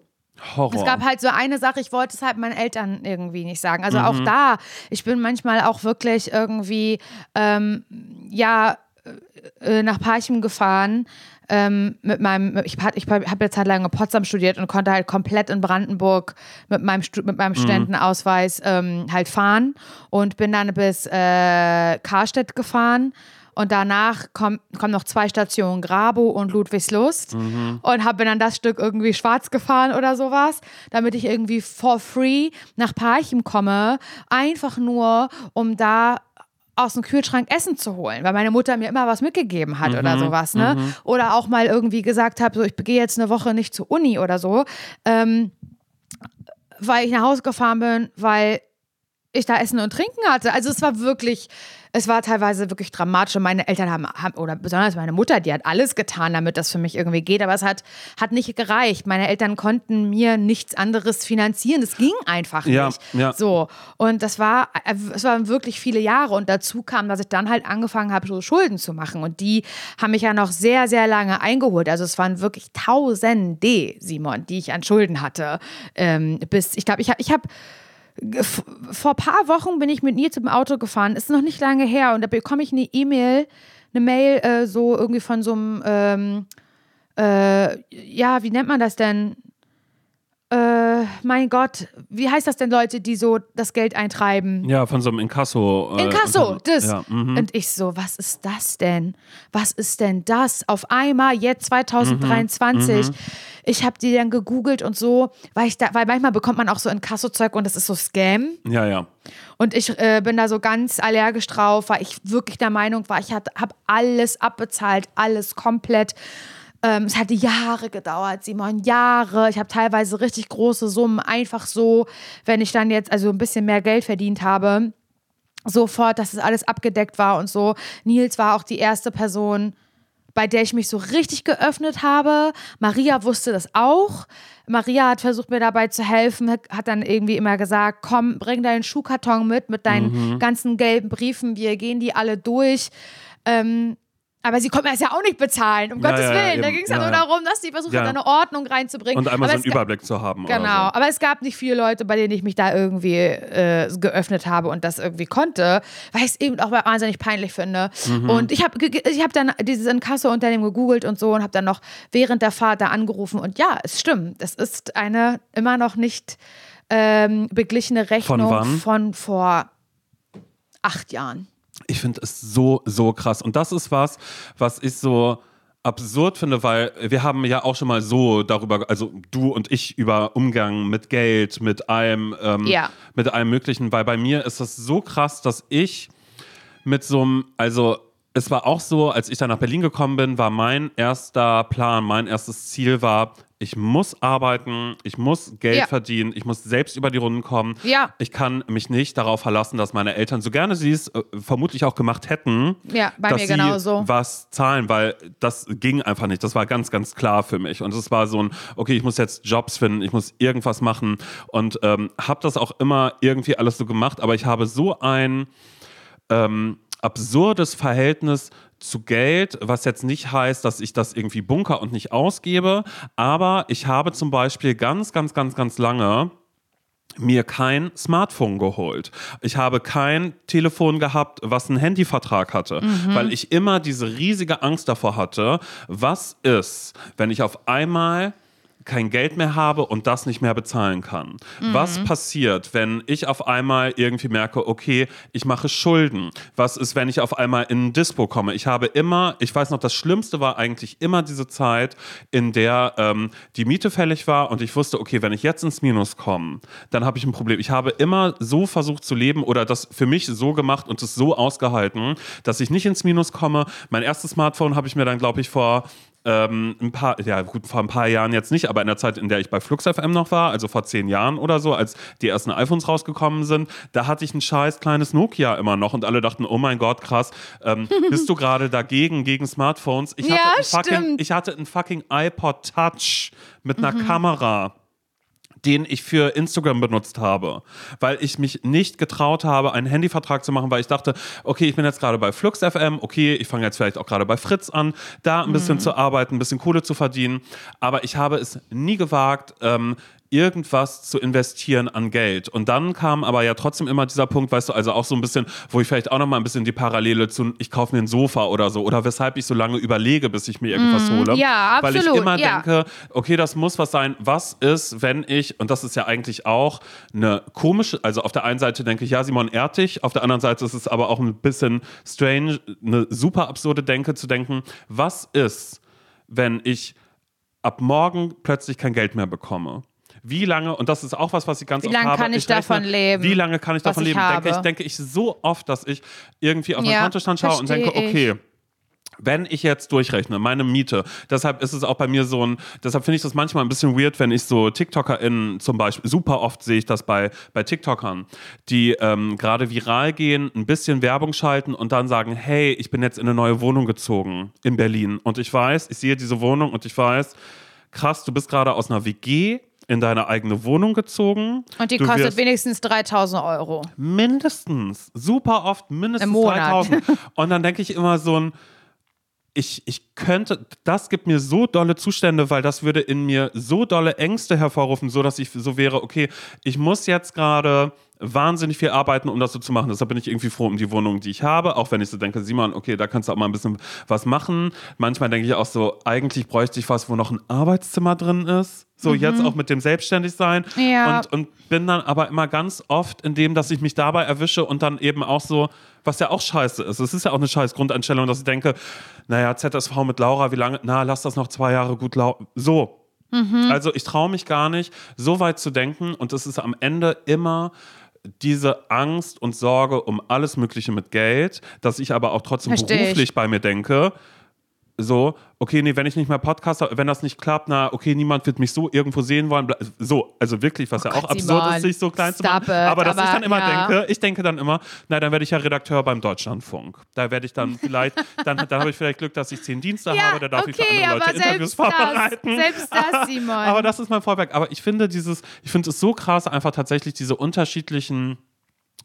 Horror. Es gab halt so eine Sache, ich wollte es halt meinen Eltern irgendwie nicht sagen. Also Mhm. auch da, ich bin manchmal auch wirklich irgendwie, ähm, ja, äh, nach Parchim gefahren. Ähm, mit meinem, ich, ich habe eine Zeit lang in Potsdam studiert und konnte halt komplett in Brandenburg mit meinem, mit meinem Studentenausweis ähm, halt fahren und bin dann bis äh, Karstedt gefahren. Und danach kommen, kommen noch zwei Stationen, Grabo und Ludwigslust. Und habe dann das Stück irgendwie schwarz gefahren oder sowas, damit ich irgendwie for free nach Parchim komme. Einfach nur, um da aus dem Kühlschrank Essen zu holen, weil meine Mutter mir immer was mitgegeben hat oder sowas, ne? Oder auch mal irgendwie gesagt habe, so ich gehe jetzt eine Woche nicht zur Uni oder so, ähm, weil ich nach Hause gefahren bin, weil ich da Essen und Trinken hatte. Also es war wirklich, es war teilweise wirklich dramatisch. Und meine Eltern haben, haben, oder besonders meine Mutter, die hat alles getan, damit das für mich irgendwie geht. Aber es hat, hat nicht gereicht. Meine Eltern konnten mir nichts anderes finanzieren. Das ging einfach Ja, nicht. ja. So. Und das war, es waren wirklich viele Jahre. Und dazu kam, dass ich dann halt angefangen habe, so Schulden zu machen. Und die haben mich ja noch sehr, sehr lange eingeholt. Also es waren wirklich Tausende, Simon, die ich an Schulden hatte. Ähm, bis, ich glaube, ich habe, ich habe vor ein paar Wochen bin ich mit Nils im Auto gefahren, ist noch nicht lange her und da bekomme ich eine E-Mail, eine Mail äh, so irgendwie von so einem, ähm, äh, ja, wie nennt man das denn? Äh, mein Gott, wie heißt das denn Leute, die so das Geld eintreiben? ja, von so einem Inkasso. Äh, Inkasso, das. Ja, mhm. Und ich so, was ist das denn? Was ist denn das? Auf einmal, jetzt 2023. Mhm, Ich habe die dann gegoogelt und so, weil ich da, weil manchmal bekommt man auch so Inkasso-Zeug und das ist so Scam. ja, ja. Und ich äh, bin da so ganz allergisch drauf, weil ich wirklich der Meinung war, ich habe alles abbezahlt, alles komplett. Ähm, es hat Jahre gedauert, Simon, Jahre. Ich habe teilweise richtig große Summen, einfach so, wenn ich dann jetzt also ein bisschen mehr Geld verdient habe, sofort, dass es alles abgedeckt war und so. Nils war auch die erste Person, bei der ich mich so richtig geöffnet habe. Maria wusste das auch. Maria hat versucht, mir dabei zu helfen, hat dann irgendwie immer gesagt, komm, bring deinen Schuhkarton mit, mit deinen ganzen gelben Briefen, wir gehen die alle durch. Ähm, aber sie konnte mir das ja auch nicht bezahlen, um Ja, Gottes ja, Willen. Da eben. ging es ja, nur darum, dass sie versucht Ja. hat, eine Ordnung reinzubringen. Und einmal Aber so es einen Überblick zu haben. Genau, Oder so. aber es gab nicht viele Leute, bei denen ich mich da irgendwie äh, geöffnet habe und das irgendwie konnte, weil ich es eben auch wahnsinnig peinlich finde. Mhm. Und ich habe ich hab dann dieses Inkasso-Unternehmen gegoogelt und so und habe dann noch während der Fahrt da angerufen und ja, es stimmt, es ist eine immer noch nicht ähm, beglichene Rechnung wann? von vor acht Jahren. Ich finde es so, so krass. Und das ist was, was ich so absurd finde, weil wir haben ja auch schon mal so darüber, also du und ich über Umgang mit Geld, mit allem, ähm, Ja. mit allem Möglichen, weil bei mir ist das so krass, dass ich mit so einem, also es war auch so, als ich dann nach Berlin gekommen bin, war mein erster Plan, mein erstes Ziel war, ich muss arbeiten, ich muss Geld Ja. verdienen, ich muss selbst über die Runden kommen. Ja. Ich kann mich nicht darauf verlassen, dass meine Eltern, so gerne sie es äh, vermutlich auch gemacht hätten, Ja, bei dass mir sie genauso. was zahlen, weil das ging einfach nicht. Das war ganz, ganz klar für mich. Und es war so ein, okay, ich muss jetzt Jobs finden, ich muss irgendwas machen und ähm, habe das auch immer irgendwie alles so gemacht, aber ich habe so ein ähm, absurdes Verhältnis zu Geld, was jetzt nicht heißt, dass ich das irgendwie bunker und nicht ausgebe, aber ich habe zum Beispiel ganz, ganz, ganz, ganz lange mir kein Smartphone geholt. Ich habe kein Telefon gehabt, was einen Handyvertrag hatte, weil ich immer diese riesige Angst davor hatte, was ist, wenn ich auf einmal kein Geld mehr habe und das nicht mehr bezahlen kann. Was passiert, wenn ich auf einmal irgendwie merke, okay, ich mache Schulden? Was ist, wenn ich auf einmal in ein Dispo komme? Ich habe immer, ich weiß noch, das Schlimmste war eigentlich immer diese Zeit, in der ähm, die Miete fällig war und ich wusste, okay, wenn ich jetzt ins Minus komme, dann habe ich ein Problem. Ich habe immer so versucht zu leben oder das für mich so gemacht und es so ausgehalten, dass ich nicht ins Minus komme. Mein erstes Smartphone habe ich mir dann, glaube ich, vor ähm, ein paar, ja gut, vor ein paar Jahren jetzt nicht, aber in der Zeit, in der ich bei Flux FM noch war, also vor zehn Jahren oder so, als die ersten iPhones rausgekommen sind, da hatte ich ein scheiß kleines Nokia immer noch und alle dachten, oh mein Gott, krass, ähm, [laughs] bist du gerade dagegen, gegen Smartphones? Ich Ja, hatte ein fucking, stimmt. ich hatte ein fucking iPod Touch mit einer Kamera den ich für Instagram benutzt habe, weil ich mich nicht getraut habe, einen Handyvertrag zu machen, weil ich dachte, okay, ich bin jetzt gerade bei Flux FM, okay, ich fange jetzt vielleicht auch gerade bei Fritz an, da ein bisschen zu arbeiten, ein bisschen Kohle zu verdienen, aber ich habe es nie gewagt, ähm, irgendwas zu investieren an Geld. Und dann kam aber ja trotzdem immer dieser Punkt, weißt du, also auch so ein bisschen, wo ich vielleicht auch noch mal ein bisschen die Parallele zu, ich kaufe mir ein Sofa oder so, oder weshalb ich so lange überlege, bis ich mir irgendwas hole. Mhm. Ja, Weil ich absolut, immer ja. denke, okay, das muss was sein. Was ist, wenn ich, und das ist ja eigentlich auch eine komische, also auf der einen Seite denke ich, ja, Simon ehrt dich, auf der anderen Seite ist es aber auch ein bisschen strange, eine super absurde Denke zu denken, was ist, wenn ich ab morgen plötzlich kein Geld mehr bekomme? Wie lange, und das ist auch was, was ich ganz Wie oft lange habe. kann ich davon leben, Wie lange kann ich davon ich leben? habe? Denke ich, denke ich so oft, dass ich irgendwie auf meinen Ja, Kontostand schaue und denke, verstehe ich. okay, wenn ich jetzt durchrechne, meine Miete, deshalb ist es auch bei mir so ein, deshalb finde ich das manchmal ein bisschen weird, wenn ich so TikTokerInnen zum Beispiel, super oft sehe ich das bei, bei TikTokern, die ähm, gerade viral gehen, ein bisschen Werbung schalten und dann sagen, hey, ich bin jetzt in eine neue Wohnung gezogen in Berlin und ich weiß, ich sehe diese Wohnung und ich weiß, krass, du bist gerade aus einer WG in deine eigene Wohnung gezogen. Und die du kostet wenigstens 3000 Euro. Mindestens. Super oft, mindestens Im Monat. 3000. [laughs] Und dann denke ich immer so ein, ich, ich könnte, das gibt mir so dolle Zustände, weil das würde in mir so dolle Ängste hervorrufen, so dass ich so wäre, okay, ich muss jetzt gerade wahnsinnig viel arbeiten, um das so zu machen. Deshalb bin ich irgendwie froh um die Wohnung, die ich habe, auch wenn ich so denke, Simon, okay, da kannst du auch mal ein bisschen was machen. Manchmal denke ich auch so, eigentlich bräuchte ich was, wo noch ein Arbeitszimmer drin ist. So jetzt auch mit dem Selbstständigsein. Ja. Und, und bin dann aber immer ganz oft in dem, dass ich mich dabei erwische und dann eben auch so, was ja auch scheiße ist. Es ist ja auch eine scheiß Grundeinstellung, dass ich denke, naja, ZSV mit Laura, wie lange, na, lass das noch zwei Jahre gut laufen. So. Also ich traue mich gar nicht, so weit zu denken und es ist am Ende immer diese Angst und Sorge um alles Mögliche mit Geld, dass ich aber auch trotzdem Versteh ich. beruflich bei mir denke, so, okay, nee, wenn ich nicht mehr Podcaster, wenn das nicht klappt, na, okay, niemand wird mich so irgendwo sehen wollen. So, also wirklich, was ja Oh auch Gott, absurd Simon, ist, sich so klein zu machen. it, Aber dass ich aber dann immer ja. denke, ich denke dann immer, na, dann werde ich ja Redakteur beim Deutschlandfunk. Da werde ich dann [laughs] vielleicht, dann, dann habe ich vielleicht Glück, dass ich zehn Dienste habe, da darf ich für okay, andere Leute Interviews das, vorbereiten. selbst das, [laughs] Simon. Aber das ist mein Fallback. Aber ich finde dieses, ich finde es so krass, einfach tatsächlich diese unterschiedlichen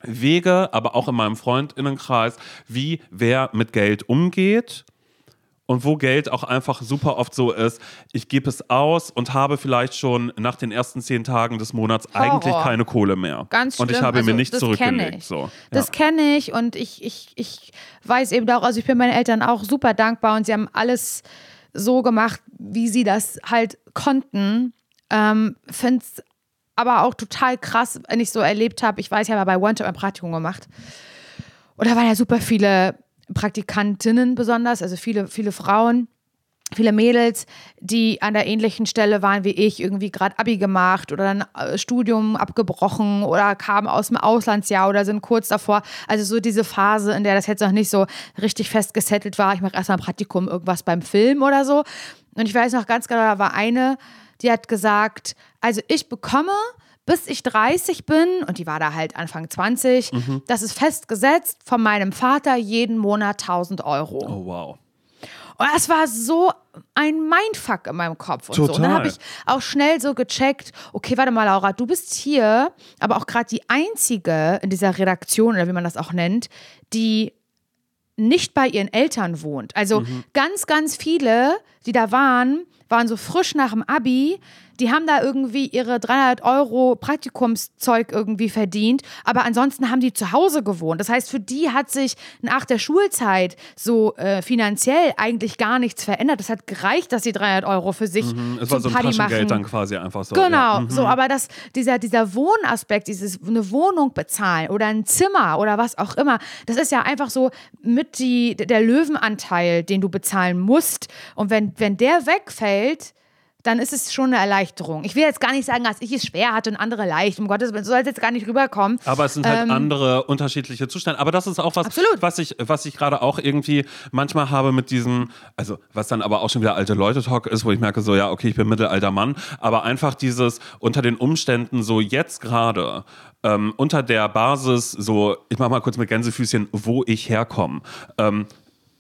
Wege, aber auch in meinem Freundinnenkreis, wie wer mit Geld umgeht. Und wo Geld auch einfach super oft so ist, ich gebe es aus und habe vielleicht schon nach den ersten zehn Tagen des Monats eigentlich Horror. keine Kohle mehr. Ganz und ich schlimm. habe mir Also, nichts das kenn zurückgelegt. So. Das ja. kenne ich und ich, ich, ich weiß eben auch, also ich bin meinen Eltern auch super dankbar und sie haben alles so gemacht, wie sie das halt konnten. Ähm, Finde es aber auch total krass, wenn ich so erlebt habe. Ich weiß, ich habe bei OneTop ein Praktikum gemacht. Und da waren ja super viele Praktikantinnen besonders, also viele, viele Frauen viele Mädels, die an der ähnlichen Stelle waren wie ich, irgendwie gerade Abi gemacht oder ein äh, Studium abgebrochen oder kamen aus dem Auslandsjahr oder sind kurz davor. Also so diese Phase, in der das jetzt noch nicht so richtig fest gesettelt war. Ich mache erstmal ein Praktikum, irgendwas beim Film oder so. Und ich weiß noch ganz genau, da war eine, die hat gesagt, also ich bekomme bis ich 30 bin, und die war da halt Anfang 20, das ist festgesetzt von meinem Vater jeden Monat 1000 Euro. Oh, wow. Und das war so ein Mindfuck in meinem Kopf und so. Und dann Total. habe ich auch schnell so gecheckt, okay, warte mal, Laura, du bist hier, aber auch gerade die einzige in dieser Redaktion oder wie man das auch nennt, die nicht bei ihren Eltern wohnt. Also ganz, ganz viele, die da waren, waren so frisch nach dem Abi, die haben da irgendwie ihre 300 Euro Praktikumszeug irgendwie verdient, aber ansonsten haben die zu Hause gewohnt. Das heißt, für die hat sich nach der Schulzeit so äh, finanziell eigentlich gar nichts verändert. Das hat gereicht, dass sie 300 Euro für sich Mhm, es war so ein Party Taschengeld machen. dann quasi einfach so. Genau, Ja. Mhm. so, aber das, dieser, dieser Wohnaspekt, dieses eine Wohnung bezahlen oder ein Zimmer oder was auch immer, das ist ja einfach so mit die, der Löwenanteil, den du bezahlen musst. Und wenn, wenn der wegfällt, dann ist es schon eine Erleichterung. Ich will jetzt gar nicht sagen, dass ich es schwer hatte und andere leicht. Um Gottes Willen, so soll es jetzt gar nicht rüberkommen. Aber es sind halt Ähm, andere unterschiedliche Zustände. Aber das ist auch was, Absolut. was ich, was ich gerade auch irgendwie manchmal habe mit diesem, also was dann aber auch schon wieder alte Leute-Talk ist, wo ich merke, so ja, okay, ich bin mittelalter Mann, aber einfach dieses unter den Umständen so jetzt gerade, ähm, unter der Basis, so, ich mach mal kurz mit Gänsefüßchen, wo ich herkomme, ähm,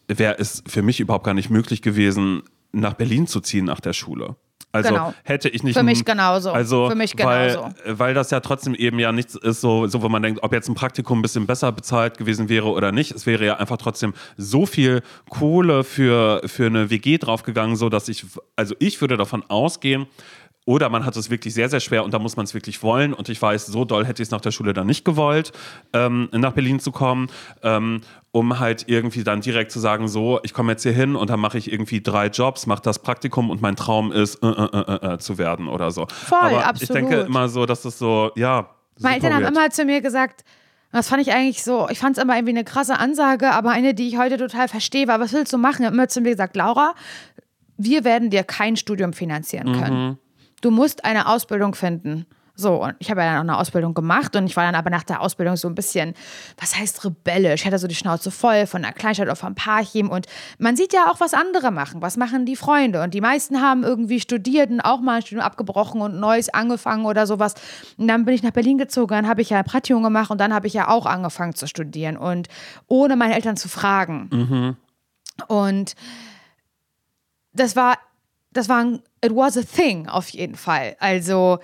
wäre es für mich überhaupt gar nicht möglich gewesen, nach Berlin zu ziehen nach der Schule. Also Genau. hätte ich nicht. Für mich genauso. Also, Für mich weil, genauso. weil das ja trotzdem eben ja nichts ist, so, so wo man denkt, ob jetzt ein Praktikum ein bisschen besser bezahlt gewesen wäre oder nicht. Es wäre ja einfach trotzdem so viel Kohle für, für eine WG draufgegangen, so dass ich, also ich würde davon ausgehen, oder man hat es wirklich sehr, sehr schwer und da muss man es wirklich wollen. Und ich weiß, so doll hätte ich es nach der Schule dann nicht gewollt, ähm, nach Berlin zu kommen, ähm, um halt irgendwie dann direkt zu sagen, so, ich komme jetzt hier hin und dann mache ich irgendwie drei Jobs, mache das Praktikum und mein Traum ist, äh, äh, äh, äh, zu werden oder so. Voll, Aber ich absolut. denke immer so, dass das so, ja. Meine Eltern haben immer zu mir gesagt, das fand ich eigentlich so, ich fand es immer irgendwie eine krasse Ansage, aber eine, die ich heute total verstehe, war, was willst du machen? Haben immer zu mir gesagt, Laura, wir werden dir kein Studium finanzieren können. Du musst eine Ausbildung finden. So, und ich habe ja dann auch eine Ausbildung gemacht und ich war dann aber nach der Ausbildung so ein bisschen, was heißt rebellisch? Ich hatte so die Schnauze voll von einer Kleinstadt auf ein Parchim und man sieht ja auch, was andere machen. Was machen die Freunde? Und die meisten haben irgendwie studiert und auch mal ein Studium abgebrochen und Neues angefangen oder sowas. Und dann bin ich nach Berlin gezogen, dann habe ich ja ein Praktikum gemacht und dann habe ich ja auch angefangen zu studieren und ohne meine Eltern zu fragen. Und das war, das war ein, it was a thing auf jeden Fall. Also,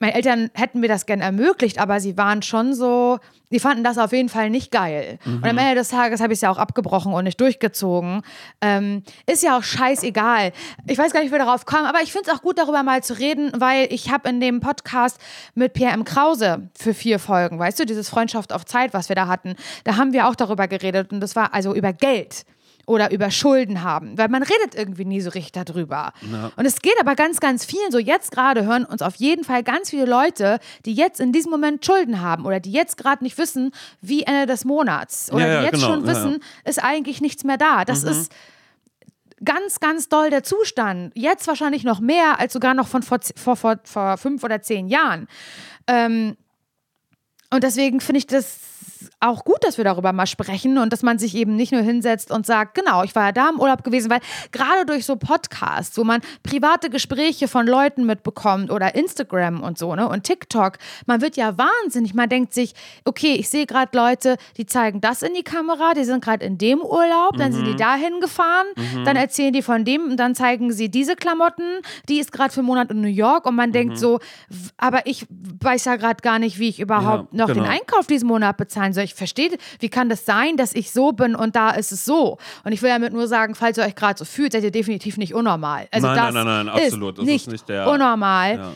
meine Eltern hätten mir das gern ermöglicht, aber sie waren schon so, die fanden das auf jeden Fall nicht geil. Und am Ende des Tages habe ich es ja auch abgebrochen und nicht durchgezogen. Ähm, ist ja auch scheißegal. Ich weiß gar nicht, wie wir darauf kommen, aber ich finde es auch gut, darüber mal zu reden, weil ich habe in dem Podcast mit Pierre M. Krause für vier Folgen, weißt du, dieses Freundschaft auf Zeit, was wir da hatten, da haben wir auch darüber geredet und das war also über Geld oder über Schulden haben, weil man redet irgendwie nie so richtig darüber. Und es geht aber ganz, ganz vielen so. Jetzt gerade hören uns auf jeden Fall ganz viele Leute, die jetzt in diesem Moment Schulden haben oder die jetzt gerade nicht wissen, wie Ende des Monats oder Ja, ja, die jetzt genau, schon ja, wissen, ja. ist eigentlich nichts mehr da. Das ist ganz, ganz doll der Zustand. Jetzt wahrscheinlich noch mehr als sogar noch von vor, vor, vor, vor fünf oder zehn Jahren. Ähm, und deswegen finde ich das auch gut, dass wir darüber mal sprechen und dass man sich eben nicht nur hinsetzt und sagt, genau, ich war ja da im Urlaub gewesen, weil gerade durch so Podcasts, wo man private Gespräche von Leuten mitbekommt oder Instagram und so, ne, und TikTok, man wird ja wahnsinnig. Man denkt sich, okay, ich sehe gerade Leute, die zeigen das in die Kamera, die sind gerade in dem Urlaub, dann sind die dahin gefahren, dann erzählen die von dem und dann zeigen sie diese Klamotten, die ist gerade für einen Monat in New York und man denkt so, aber ich weiß ja gerade gar nicht, wie ich überhaupt Ja, noch den genau. Einkauf diesen Monat bezahlen soll. Ich verstehe, wie kann das sein, dass ich so bin und da ist es so? Und ich will damit nur sagen, falls ihr euch gerade so fühlt, seid ihr definitiv nicht unnormal. Also Nein, das nein, nein, nein, absolut. Ist Das ist nicht, nicht der- unnormal. Ja.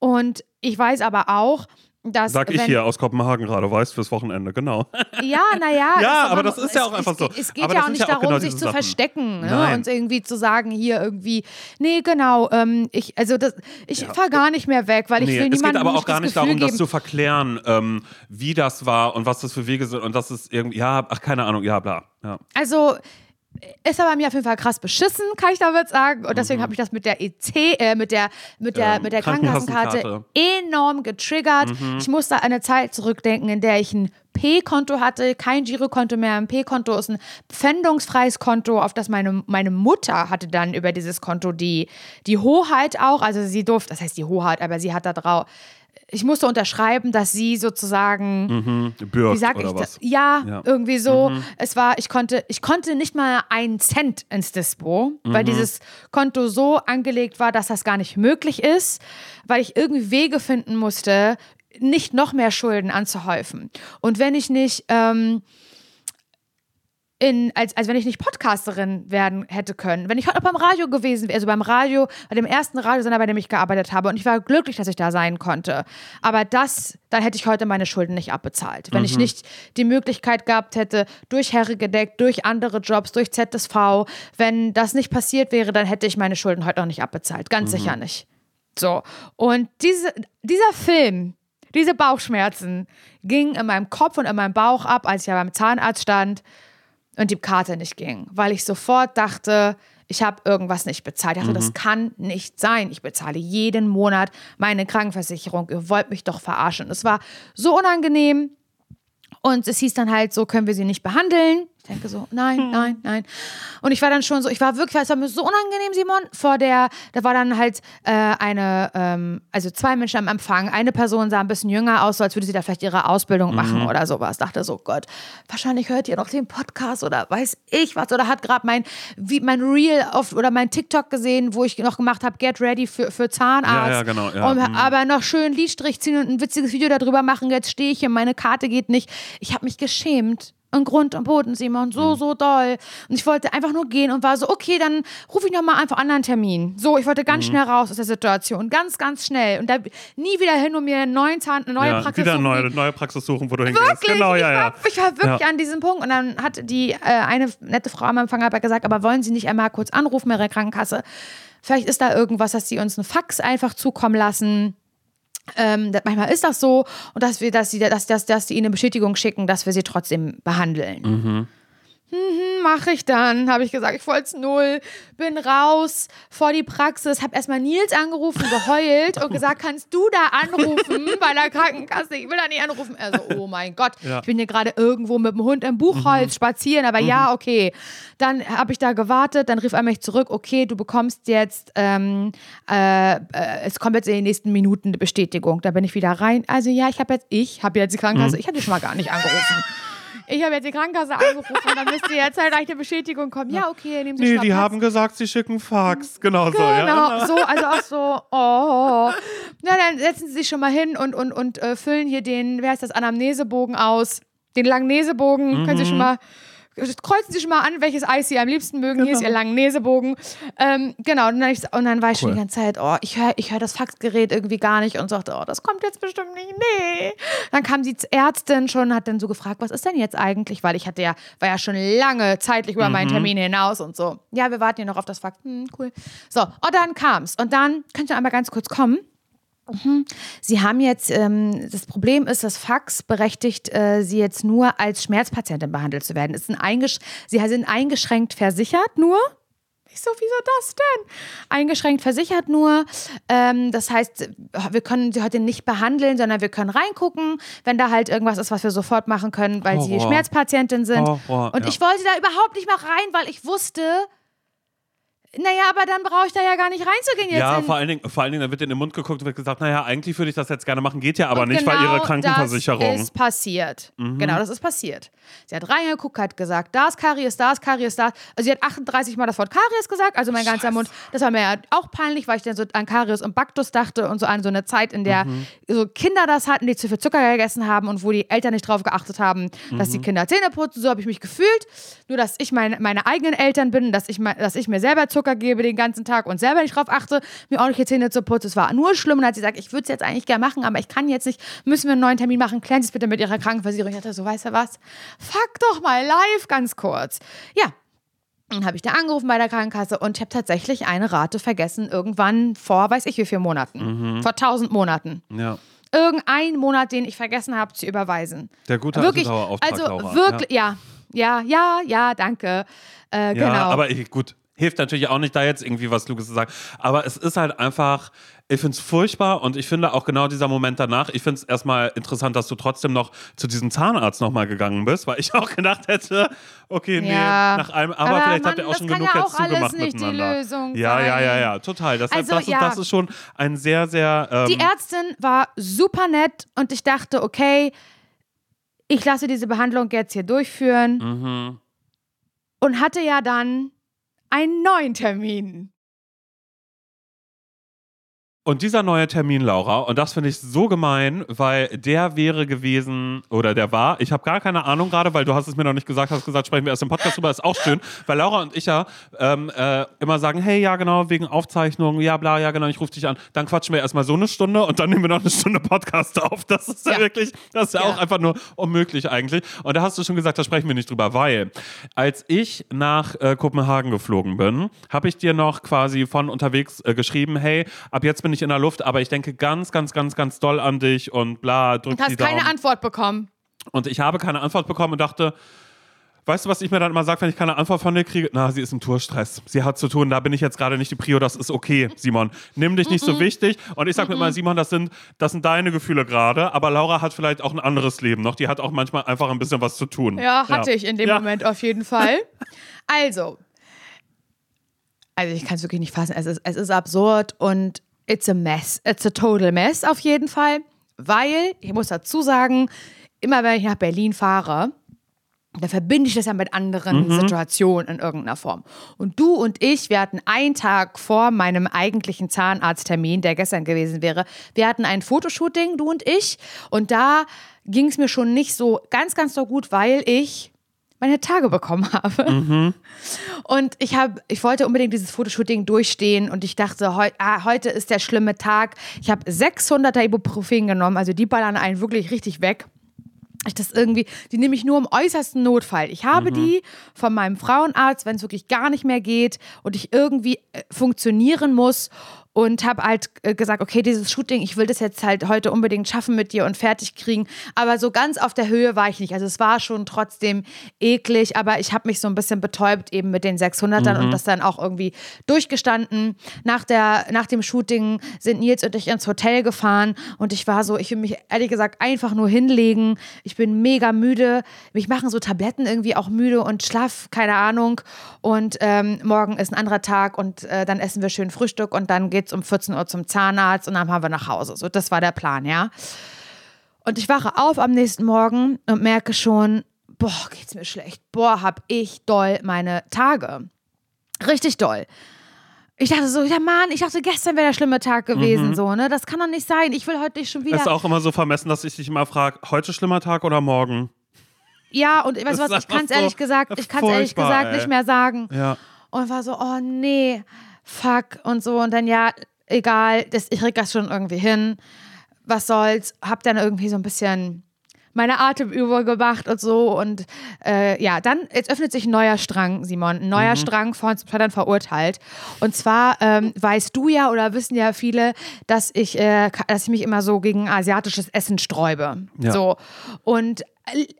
Und ich weiß aber auch, dass Sag ich wenn, hier aus Kopenhagen gerade, weißt fürs Wochenende, genau. [laughs] Ja, naja. Ja, [laughs] es- aber man- das ist ja es- auch einfach es, so. Es geht Aber ja das auch nicht ja darum, genau sich zu Sachen. verstecken ne? Und irgendwie zu sagen, hier irgendwie, nee, genau, ähm, ich, also das, ich fahr gar nicht mehr weg, weil ich Nee, will es geht niemandem aber auch gar das nicht darum, das geben, zu verklären, ähm, wie das war und was das für Wege sind und das ist irgendwie, ja, ach, keine Ahnung, ja, bla. Ja. Also ist aber mir auf jeden Fall krass beschissen, kann ich damit sagen. Und deswegen habe ich das mit der EC, äh, mit der, mit der, Mhm. Ähm, mit der Krankenkassenkarte Krankenkassenkarte. enorm getriggert. Mhm. Ich musste an eine Zeit zurückdenken, in der ich ein P-Konto hatte, kein Girokonto mehr. Ein P-Konto ist ein pfändungsfreies Konto, auf das meine, meine Mutter hatte dann über dieses Konto die, die Hoheit auch. Also sie durfte, das heißt die Hoheit, aber sie hat da drauf. Ich musste unterschreiben, dass sie sozusagen Bürgt wie sag ich das? Ja, Ja. Mhm. irgendwie so. Es war, ich konnte, ich konnte nicht mal einen Cent ins Dispo, weil Mhm. dieses Konto so angelegt war, dass das gar nicht möglich ist, weil ich irgendwie Wege finden musste, nicht noch mehr Schulden anzuhäufen. Und wenn ich nicht ähm, in, als, als wenn ich nicht Podcasterin werden hätte können. Wenn ich heute noch beim Radio gewesen wäre, also beim Radio, bei dem ersten Radiosender, bei dem ich gearbeitet habe. Und ich war glücklich, dass ich da sein konnte. Aber das, dann hätte ich heute meine Schulden nicht abbezahlt. Wenn ich nicht die Möglichkeit gehabt hätte, durch Herre gedeckt, durch andere Jobs, durch ZSV, wenn das nicht passiert wäre, dann hätte ich meine Schulden heute noch nicht abbezahlt. Ganz sicher nicht. So. Und diese, dieser Film, diese Bauchschmerzen gingen in meinem Kopf und in meinem Bauch ab, als ich ja beim Zahnarzt stand und die Karte nicht ging, weil ich sofort dachte, ich habe irgendwas nicht bezahlt. Ich dachte, das kann nicht sein. Ich bezahle jeden Monat meine Krankenversicherung. Ihr wollt mich doch verarschen. Es war so unangenehm. Und es hieß dann halt, so können wir sie nicht behandeln. Ich denke so, nein, nein, nein. Und ich war dann schon so, ich war wirklich, es war mir so unangenehm, Simon, vor der, da war dann halt äh, eine, ähm, also zwei Menschen am Empfang. Eine Person sah ein bisschen jünger aus, so als würde sie da vielleicht ihre Ausbildung machen oder sowas. Dachte so, Gott, wahrscheinlich hört ihr noch den Podcast oder weiß ich was oder hat gerade mein, wie, mein Reel auf, oder mein TikTok gesehen, wo ich noch gemacht habe, Get Ready für, für Zahnarzt. Ja, ja, genau, ja. Und, Mhm. Aber noch schön Liedstrich ziehen und ein witziges Video darüber machen. Jetzt stehe ich hier, meine Karte geht nicht. Ich habe mich geschämt. Und Grund und Boden, Simon, so, so doll. Und ich wollte einfach nur gehen und war so, okay, dann rufe ich nochmal einfach einen anderen Termin. So, ich wollte ganz schnell raus aus der Situation. Ganz, ganz schnell. Und da nie wieder hin, um mir einen neuen Zahn, eine neue ja, Praxis wieder suchen, neue, neue Praxis suchen, wo du hingehst. Wirklich, Genau, ich, ja, ja. war, ich war wirklich Ja. an diesem Punkt. Und dann hat die äh, eine nette Frau am Empfang aber gesagt, aber wollen Sie nicht einmal kurz anrufen bei Ihrer Krankenkasse? Vielleicht ist da irgendwas, dass Sie uns einen Fax einfach zukommen lassen. Ähm, manchmal ist das so und dass wir, dass sie, dass, dass, dass die ihnen eine Bestätigung schicken, dass wir sie trotzdem behandeln. Mhm. Mache ich dann, habe ich gesagt, ich wollte es null, bin raus vor die Praxis, habe erstmal Nils angerufen, geheult und gesagt, kannst du da anrufen [laughs] bei der Krankenkasse? Ich will da nicht anrufen. Er so, oh mein Gott, Ja. ich bin hier gerade irgendwo mit dem Hund im Buchholz spazieren, aber ja, okay. Dann habe ich da gewartet, dann rief er mich zurück, okay, du bekommst jetzt, ähm, äh, äh, es kommt jetzt in den nächsten Minuten eine Bestätigung. Da bin ich wieder rein. Also ja, ich habe jetzt, ich habe jetzt die Krankenkasse, ich hatte schon mal gar nicht angerufen. Ich habe jetzt die Krankenkasse angerufen, dann müsste jetzt halt eine Bestätigung kommen. Ja, okay, nehmen Sie Nee, die haben gesagt, sie schicken Fax. Genau, so, ja. Genau, so, also auch so, oh. Na, dann setzen Sie sich schon mal hin und, und, und äh, füllen hier den, wer heißt das, Anamnesebogen aus. Den Langnese-Bogen. Können Sie Mhm. schon mal, kreuzen Sie schon mal an, welches Eis Sie am liebsten mögen. Hier ist Ihr Langnese-Bogen. Ähm, genau, und dann, ich, und dann war ich schon Cool. die ganze Zeit, oh, ich höre ich hör das Faxgerät irgendwie gar nicht und sagte, oh, das kommt jetzt bestimmt nicht. Nee. Dann kam die Ärztin schon, hat dann so gefragt, was ist denn jetzt eigentlich? Weil ich hatte ja, war ja schon lange zeitlich über Mhm. meinen Termin hinaus und so. Ja, wir warten hier noch auf das Fax. Hm, cool. So, und dann kam's. Und dann könnt ihr einmal ganz kurz kommen. Mhm. Sie haben jetzt, ähm, das Problem ist, das Fax berechtigt äh, Sie jetzt nur als Schmerzpatientin behandelt zu werden. Ist ein eingesch Sie sind eingeschränkt versichert nur. Ich so, wieso das denn? Eingeschränkt versichert nur. Ähm, das heißt, wir können sie heute nicht behandeln, sondern wir können reingucken, wenn da halt irgendwas ist, was wir sofort machen können, weil sie Horror. Schmerzpatientin sind. Horror, Und ja. ich wollte da überhaupt nicht mal rein, weil ich wusste, naja, aber dann brauche ich da ja gar nicht reinzugehen jetzt. Ja, vor allen, Dingen, vor allen Dingen, da wird in den Mund geguckt und wird gesagt, naja, eigentlich würde ich das jetzt gerne machen, geht ja aber Und nicht, weil ihre genau Krankenversicherung. Mhm. Das ist passiert. Genau, das ist passiert. Sie hat reingeguckt, hat gesagt, da ist Karies, da ist Karies, da. Also sie hat 38 Mal das Wort Karies gesagt, also mein ganzer Mund. Das war mir ja auch peinlich, weil ich dann so an Karies und Baktus dachte und so an so eine Zeit, in der Mhm. so Kinder das hatten, die zu viel Zucker gegessen haben und wo die Eltern nicht drauf geachtet haben, dass Mhm. die Kinder Zähne putzen. So habe ich mich gefühlt. Nur, dass ich mein, meine eigenen Eltern bin, dass ich, dass ich mir selber Zucker gebe den ganzen Tag und selber nicht drauf achte, mir ordentliche Zähne zu putzen. Es war nur schlimm. Und hat sie gesagt, ich würde es jetzt eigentlich gerne machen, aber ich kann jetzt nicht. Müssen wir einen neuen Termin machen? Klären Sie es bitte mit Ihrer Krankenversicherung. Ich dachte so, weißt du was? Fuck doch mal live ganz kurz. Ja, dann habe ich da angerufen bei der Krankenkasse und ich habe tatsächlich eine Rate vergessen, irgendwann vor, weiß ich wie vielen Monaten. Vor tausend Monaten. ja. Irgendein Monat, den ich vergessen habe zu überweisen. Der gute wirklich, also Laura. wirklich, ja. ja, ja, ja, danke. Äh, Ja, genau. aber ich, gut, hilft natürlich auch nicht, da jetzt irgendwie was Lukas zu sagen. Aber es ist halt einfach, ich finde es furchtbar und ich finde auch genau dieser Moment danach, ich finde es erstmal interessant, dass du trotzdem noch zu diesem Zahnarzt nochmal gegangen bist, weil ich [laughs] auch gedacht hätte, okay, nee, Ja. nach allem, aber, Aber vielleicht Mann, habt ihr auch das schon genug ja jetzt auch alles zugemacht nicht die miteinander. Lösung ja, ja, ja, ja, total. Deshalb, Also, das, ist, ja. das ist schon ein sehr, sehr. Ähm, Die Ärztin war super nett und ich dachte, okay, ich lasse diese Behandlung jetzt hier durchführen mhm. und hatte ja dann einen neuen Termin. Und dieser neue Termin, Laura, und das finde ich so gemein, weil der wäre gewesen, oder der war, ich habe gar keine Ahnung gerade, weil du hast es mir noch nicht gesagt, hast gesagt, sprechen wir erst im Podcast drüber, ist auch schön, weil Laura und ich ja ähm, äh, immer sagen, hey, ja genau, wegen Aufzeichnung, ja bla, ja genau, ich rufe dich an. Dann quatschen wir erstmal so eine Stunde und dann nehmen wir noch eine Stunde Podcast auf. Das ist ja, ja wirklich, das ist ja, ja auch einfach nur unmöglich eigentlich. Und da hast du schon gesagt, da sprechen wir nicht drüber, weil als ich nach äh, Kopenhagen geflogen bin, habe ich dir noch quasi von unterwegs äh, geschrieben, hey, ab jetzt bin ich in der Luft, aber ich denke ganz, ganz, ganz, ganz doll an dich und bla, drück Und hast die Daumen. keine Antwort bekommen. Und ich habe keine Antwort bekommen und dachte, weißt du, was ich mir dann immer sage, wenn ich keine Antwort von dir kriege? Na, sie ist im Tourstress. Sie hat zu tun, da bin ich jetzt gerade nicht die Prio, das ist okay, Simon. Nimm dich nicht so wichtig. Und ich sage mir immer, Simon, das sind, das sind deine Gefühle gerade, aber Laura hat vielleicht auch ein anderes Leben noch. Die hat auch manchmal einfach ein bisschen was zu tun. Ja, hatte ich in dem Ja. Moment auf jeden [laughs] Fall. Also, also ich kann es wirklich nicht fassen. Es ist, es ist absurd und it's a mess. It's a total mess auf jeden Fall, weil, ich muss dazu sagen, immer wenn ich nach Berlin fahre, da verbinde ich das ja mit anderen Situationen in irgendeiner Form. Und du und ich, wir hatten einen Tag vor meinem eigentlichen Zahnarzttermin, der gestern gewesen wäre, wir hatten ein Fotoshooting, du und ich. Und da ging es mir schon nicht so ganz, ganz so gut, weil ich meine Tage bekommen habe. Und ich habe, ich wollte unbedingt dieses Fotoshooting durchstehen und ich dachte, heu, ah, heute ist der schlimme Tag. Ich habe 600er Ibuprofen genommen, also die ballern einen wirklich richtig weg. Ich das irgendwie, die nehme ich nur im äußersten Notfall. Ich habe die von meinem Frauenarzt, wenn es wirklich gar nicht mehr geht und ich irgendwie äh, funktionieren muss und habe halt äh, gesagt, okay, dieses Shooting, ich will das jetzt halt heute unbedingt schaffen mit dir und fertig kriegen. Aber so ganz auf der Höhe war ich nicht. Also es war schon trotzdem eklig, aber ich habe mich so ein bisschen betäubt eben mit den 600ern und das dann auch irgendwie durchgestanden. Nach, der, nach dem Shooting sind Nils und ich ins Hotel gefahren und ich war so, ich will mich ehrlich gesagt einfach nur hinlegen. Ich bin mega müde. Mich machen so Tabletten irgendwie auch müde und schlaff, keine Ahnung. Und ähm, morgen ist ein anderer Tag und äh, dann essen wir schön Frühstück und dann geht's um 14 Uhr zum Zahnarzt und dann fahren wir nach Hause. So, das war der Plan, ja. Und ich wache auf am nächsten Morgen und merke schon, boah, geht's mir schlecht. Boah, hab ich doll meine Tage. Richtig doll. Ich dachte so, ja Mann, ich dachte, gestern wäre der schlimme Tag gewesen, so, ne? Das kann doch nicht sein. Ich will heute nicht schon wieder. Ist auch immer so vermessen, dass ich dich immer frage, heute schlimmer Tag oder morgen? Ja, und weißt du was, ich kann es ehrlich so gesagt, ich kann ehrlich gesagt ey. nicht mehr sagen. Ja. Und war so, oh nee, fuck und so. Und dann ja, egal, das, ich krieg das schon irgendwie hin. Was soll's? Hab dann irgendwie so ein bisschen meine Atemübung gemacht und so. Und äh, ja, dann, jetzt öffnet sich ein neuer Strang, Simon. Ein neuer Strang von dann verurteilt. Und zwar ähm, weißt du ja oder wissen ja viele, dass ich, äh, dass ich mich immer so gegen asiatisches Essen sträube. Ja. So. Und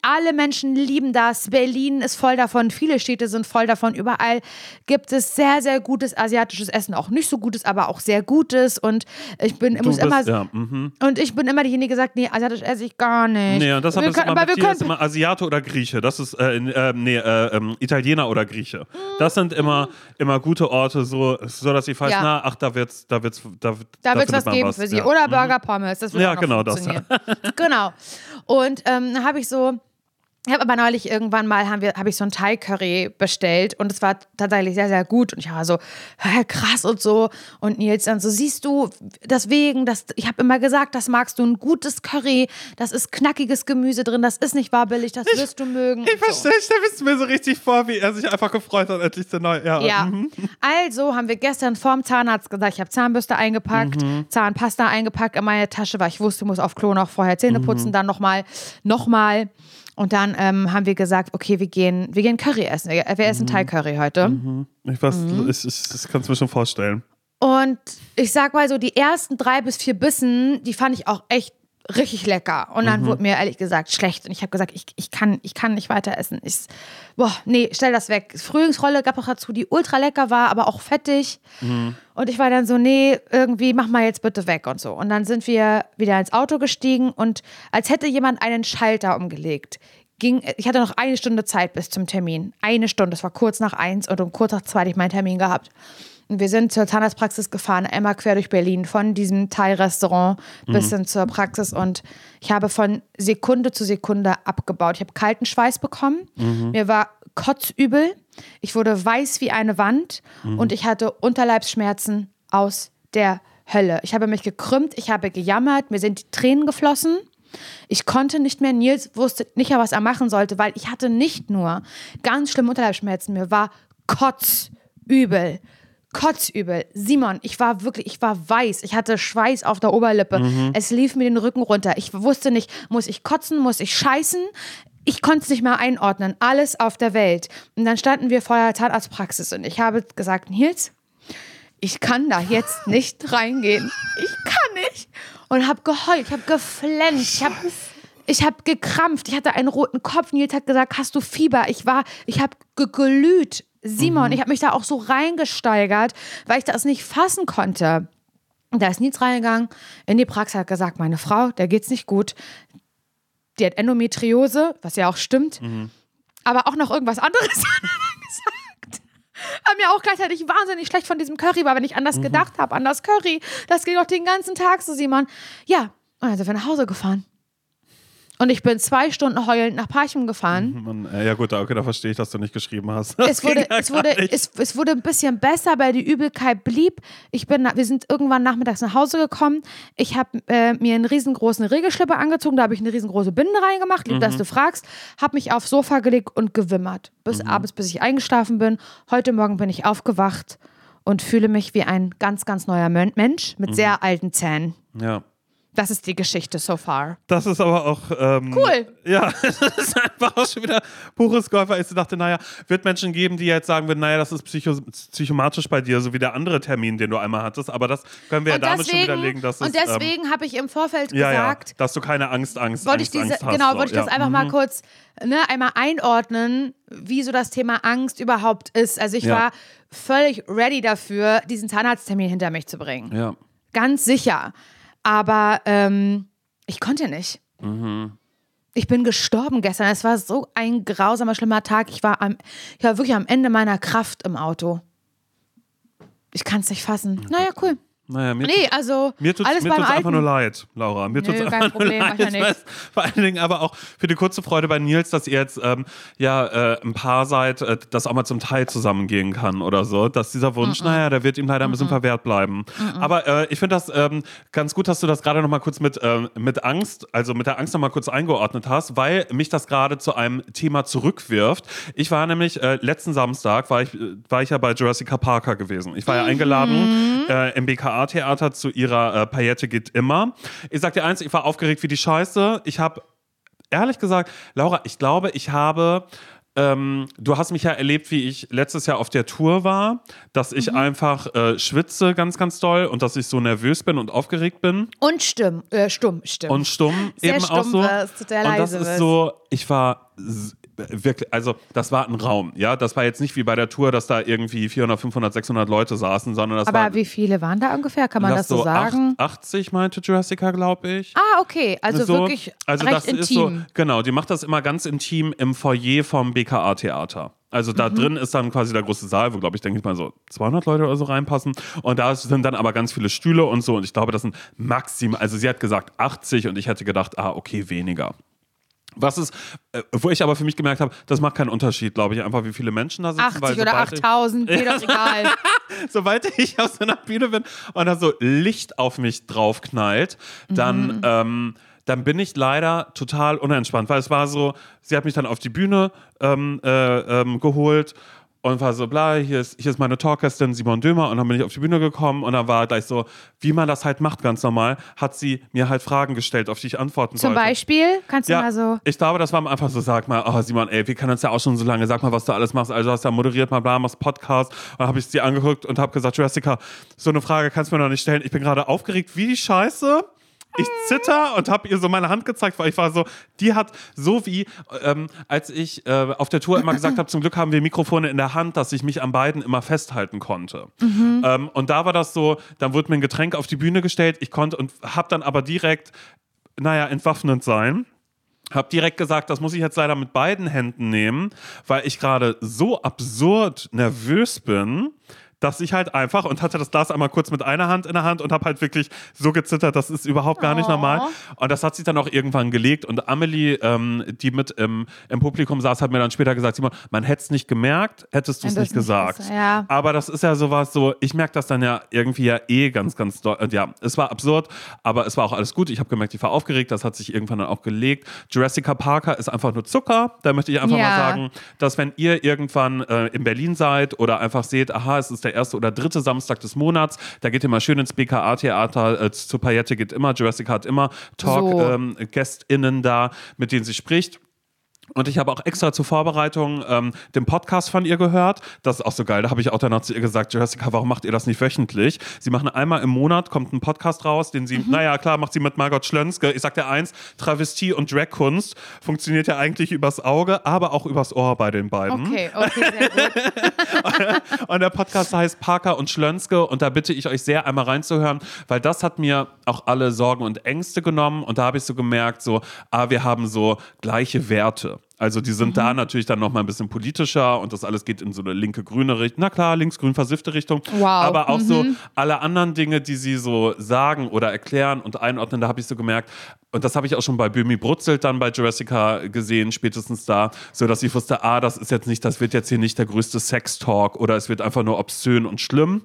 alle Menschen lieben das. Berlin ist voll davon. Viele Städte sind voll davon. Überall gibt es sehr, sehr gutes asiatisches Essen. Auch nicht so gutes, aber auch sehr gutes. Und ich bin, bist, immer, ja, mhm. und ich bin immer diejenige, die sagt, nee, asiatisch esse ich gar nicht. Nee, deshalb wir können, immer aber wir können, immer Asiate oder Grieche. Das ist, äh, äh, nee, äh, ähm, Italiener oder Grieche. Das sind immer, immer gute Orte, so, so dass ich weiß, Ja. na, ach, da wird's, da wird's, da, da wird findet es was geben was. für sie. Ja. Oder Burger Pommes. Das wird Ja, genau das. genau. Und ähm, habe ich so. so, Ich habe aber neulich irgendwann mal haben wir habe ich so ein Thai Curry bestellt und es war tatsächlich sehr sehr gut und ich war so krass und so und Nils dann so siehst du deswegen das ich habe immer gesagt das magst du ein gutes Curry das ist knackiges Gemüse drin das ist nicht wabbelig das wirst du mögen Ich und so. verstehe, ich stelle es mir so richtig vor, wie er sich einfach gefreut hat, endlich der neue. Ja. Ja. mhm. Also haben wir gestern vorm Zahnarzt gesagt, ich habe Zahnbürste eingepackt, Mhm. Zahnpasta eingepackt in meine Tasche, weil ich wusste, ich muss auf Klo noch vorher Zähne Mhm. putzen, dann nochmal, nochmal. Und dann ähm, haben wir gesagt, okay, wir gehen, wir gehen Curry essen. Wir, wir Mhm. essen Thai-Curry heute. Ich weiß, Mhm. ich, ich, ich kann es mir schon vorstellen. Und ich sag mal so, die ersten drei bis vier Bissen, die fand ich auch echt richtig lecker. Und Mhm. dann wurde mir ehrlich gesagt schlecht. Und ich habe gesagt, ich, ich, kann, ich kann nicht weiter essen. Ich, boah, nee, stell das weg. Frühlingsrolle gab auch dazu, die ultra lecker war, aber auch fettig. Mhm. Und ich war dann so, nee, irgendwie mach mal jetzt bitte weg und so. Und dann sind wir wieder ins Auto gestiegen und als hätte jemand einen Schalter umgelegt. Ging, ich hatte noch eine Stunde Zeit bis zum Termin. Eine Stunde, das war kurz nach eins und um kurz nach zwei hatte ich meinen Termin gehabt. Wir sind zur Zahnarztpraxis gefahren, einmal quer durch Berlin, von diesem Thai-Restaurant bis hin zur Praxis. Und ich habe von Sekunde zu Sekunde abgebaut. Ich habe kalten Schweiß bekommen. Mir war kotzübel. Ich wurde weiß wie eine Wand. Und ich hatte Unterleibsschmerzen aus der Hölle. Ich habe mich gekrümmt, ich habe gejammert, mir sind die Tränen geflossen. Ich konnte nicht mehr, Nils wusste nicht mehr, was er machen sollte, weil ich hatte nicht nur ganz schlimme Unterleibsschmerzen, mir war kotzübel. Kotzübel. Simon, ich war wirklich, ich war weiß. Ich hatte Schweiß auf der Oberlippe. Es lief mir den Rücken runter. Ich wusste nicht, muss ich kotzen, muss ich scheißen? Ich konnte es nicht mehr einordnen. Alles auf der Welt. Und dann standen wir vor der Zahnarztpraxis und ich habe gesagt, Nils, ich kann da jetzt [laughs] nicht reingehen. Ich kann nicht. Und habe geheult, ich habe geflennt, ich habe ich habe gekrampft, ich hatte einen roten Kopf. Nils hat gesagt, hast du Fieber? Ich war, ich habe geglüht. Simon, ich habe mich da auch so reingesteigert, weil ich das nicht fassen konnte. Da ist Nils reingegangen in die Praxis, hat gesagt, meine Frau, der geht's nicht gut. Die hat Endometriose, was ja auch stimmt. Aber auch noch irgendwas anderes [laughs] hat er gesagt. Weil mir auch gleichzeitig wahnsinnig schlecht von diesem Curry war, wenn ich anders gedacht habe, an das Curry. Das ging doch den ganzen Tag so, Simon. Ja, und dann sind wir nach Hause gefahren. Und ich bin zwei Stunden heulend nach Parchim gefahren. Man, äh, ja gut, okay, da verstehe ich, dass du nicht geschrieben hast. Es wurde, ja es, wurde, es, es wurde ein bisschen besser, weil die Übelkeit blieb. Ich bin, wir sind irgendwann nachmittags nach Hause gekommen. Ich habe äh, mir einen riesengroßen Regelschlipper angezogen. Da habe ich eine riesengroße Binde reingemacht. Lieb, Mhm. dass du fragst. Habe mich aufs Sofa gelegt und gewimmert. Bis Mhm. abends, bis ich eingeschlafen bin. Heute Morgen bin ich aufgewacht und fühle mich wie ein ganz, ganz neuer Men- Mensch Mhm. mit sehr alten Zähnen. ja. Das ist die Geschichte so far. Das ist aber auch. Ähm, Cool. Ja, [laughs] das ist einfach auch schon wieder pures Golf, weil ich dachte, naja, wird Menschen geben, die jetzt sagen würden, naja, das ist psycho psychomatisch bei dir, so wie der andere Termin, den du einmal hattest. Aber das können wir ja Und damit schon widerlegen, dass und es. ähm, deswegen habe ich im Vorfeld ja, gesagt, ja, dass du keine Angst, Angst, wollte Angst, ich diese, Angst hast. genau, wollte ich das ja. einfach mal kurz ne, einmal einordnen, wie so das Thema Angst überhaupt ist. Also ich Ja. war völlig ready dafür, diesen Zahnarzttermin hinter mich zu bringen. Ja. Ganz sicher. Aber ähm, ich konnte nicht. Mhm. Ich bin gestorben gestern. Es war so ein grausamer, schlimmer Tag. Ich war, am, ich war wirklich am Ende meiner Kraft im Auto. Ich kann es nicht fassen. Naja, cool. Naja, mir Nee, also Mir tut alles es einfach Alten. nur leid, Laura. Mir Nö, tut's kein einfach Problem, nur leid. weil- Vor allen Dingen aber auch für die kurze Freude bei Nils, dass ihr jetzt ähm, ja äh, ein Paar seid, äh, das auch mal zum Teil zusammengehen kann oder so. Dass dieser Wunsch, naja, der wird ihm leider ein bisschen verwehrt bleiben. Aber äh, ich finde das ähm, ganz gut, dass du das gerade noch mal kurz mit, ähm, mit Angst, also mit der Angst noch mal kurz eingeordnet hast, weil mich das gerade zu einem Thema zurückwirft. Ich war nämlich äh, letzten Samstag, war ich, äh, war ich ja bei Jurassic Parker gewesen. Ich war ja eingeladen äh, im BKA-Theater zu ihrer äh, Paillette geht immer. Ich sag dir eins, ich war aufgeregt wie die Scheiße. Ich habe, ehrlich gesagt, Laura, ich glaube, ich habe ähm, du hast mich ja erlebt, wie ich letztes Jahr auf der Tour war, dass ich einfach äh, schwitze ganz, ganz doll und dass ich so nervös bin und aufgeregt bin Und stumm, äh, stumm, stumm. und stumm Sehr eben auch stumm so. wirst, und das ist wirst. so, ich war wirklich, also das war ein Raum, ja, das war jetzt nicht wie bei der Tour, dass da irgendwie 400, 500, 600 Leute saßen, sondern das Aber war wie viele waren da ungefähr? Kann man das so sagen? acht- 80 meinte Jurassica, glaube ich. Ah, okay. Also so, wirklich also recht das intim. ist so, genau, die macht das immer ganz intim im Foyer vom BKA-Theater. Also Mhm. da drin ist dann quasi der große Saal, wo, glaube ich, denke ich mal so 200 Leute oder so reinpassen. Und da sind dann aber ganz viele Stühle und so. Und ich glaube, das sind maximal, also sie hat gesagt 80 und ich hätte gedacht, ah, okay, weniger. Was ist, äh, wo ich aber für mich gemerkt habe, das macht keinen Unterschied, glaube ich, einfach wie viele Menschen da sitzen. 80 oder sobald ich- 8000, mir doch egal. [laughs] sobald ich auf so einer Bühne bin und da so Licht auf mich draufknallt, dann, Mhm. ähm, dann bin ich leider total unentspannt, weil es war so, sie hat mich dann auf die Bühne ähm, äh, ähm, geholt und war so, bla, hier ist, hier ist meine Talkgästin Simon Dömer und dann bin ich auf die Bühne gekommen und dann war gleich so, wie man das halt macht, ganz normal, hat sie mir halt Fragen gestellt, auf die ich antworten Zum sollte. Beispiel, kannst du Ja, mal so. ich glaube, das war einfach so, sag mal, oh Simon, ey, wir kennen uns ja auch schon so lange, sag mal, was du alles machst. Also hast ja moderiert mal, bla, machst Podcast. Und dann habe ich sie angeguckt und habe gesagt, Jessica, so eine Frage kannst du mir noch nicht stellen. Ich bin gerade aufgeregt wie die Scheiße. Ich zitter und habe ihr so meine Hand gezeigt, weil ich war so, die hat so wie, ähm, als ich äh, auf der Tour immer gesagt habe, zum Glück haben wir Mikrofone in der Hand, dass ich mich an beiden immer festhalten konnte. Ähm, und da war das so, dann wurde mir ein Getränk auf die Bühne gestellt, ich konnte und habe dann aber direkt, naja, entwaffnend sein. Hab direkt gesagt, das muss ich jetzt leider mit beiden Händen nehmen, weil ich gerade so absurd nervös bin, dass ich halt einfach und hatte das Glas einmal kurz mit einer Hand in der Hand und habe halt wirklich so gezittert, das ist überhaupt gar nicht Oh. normal. Und das hat sich dann auch irgendwann gelegt und Amelie, ähm, die mit im, im Publikum saß, hat mir dann später gesagt, Simon, man hätte es nicht gemerkt, hättest du es nicht gesagt. gesagt, ja. Aber das ist ja sowas so, ich merke das dann ja irgendwie ja eh ganz, ganz doll. Und ja, es war absurd, aber es war auch alles gut. Ich habe gemerkt, ich war aufgeregt, das hat sich irgendwann dann auch gelegt. Jurassica Parker ist einfach nur Zucker. Da möchte ich einfach Ja. mal sagen, dass wenn ihr irgendwann äh, in Berlin seid oder einfach seht, aha, es ist der erste oder dritte Samstag des Monats, da geht ihr mal schön ins BKA-Theater, äh, zu Paillette geht immer, Jurassica hat immer So. Talk-GästInnen da, mit denen sie spricht. Und ich habe auch extra zur Vorbereitung ähm, den Podcast von ihr gehört. Das ist auch so geil. Da habe ich auch danach zu ihr gesagt, Jessica, warum macht ihr das nicht wöchentlich? Sie machen einmal im Monat, kommt ein Podcast raus, den sie, naja, klar, macht sie mit Margot Schlönske. Ich sag dir eins, Travestie und Dragkunst funktioniert ja eigentlich übers Auge, aber auch übers Ohr bei den beiden. Okay, okay, sehr gut. [laughs] Und der Podcast heißt Parker und Schlönske und da bitte ich euch sehr einmal reinzuhören, weil das hat mir auch alle Sorgen und Ängste genommen und da habe ich so gemerkt, so, ah, wir haben so gleiche Werte. Also die sind da natürlich dann noch mal ein bisschen politischer und das alles geht in so eine linke grüne Richtung. Na klar, links-grün versiffte Richtung. Wow. Aber auch so alle anderen Dinge, die sie so sagen oder erklären und einordnen, da habe ich so gemerkt, und das habe ich auch schon bei Böhmi Brutzelt dann bei Jurassica gesehen, spätestens da, so dass ich wusste, ah, das ist jetzt nicht, das wird jetzt hier nicht der größte Sex-Talk oder es wird einfach nur obszön und schlimm.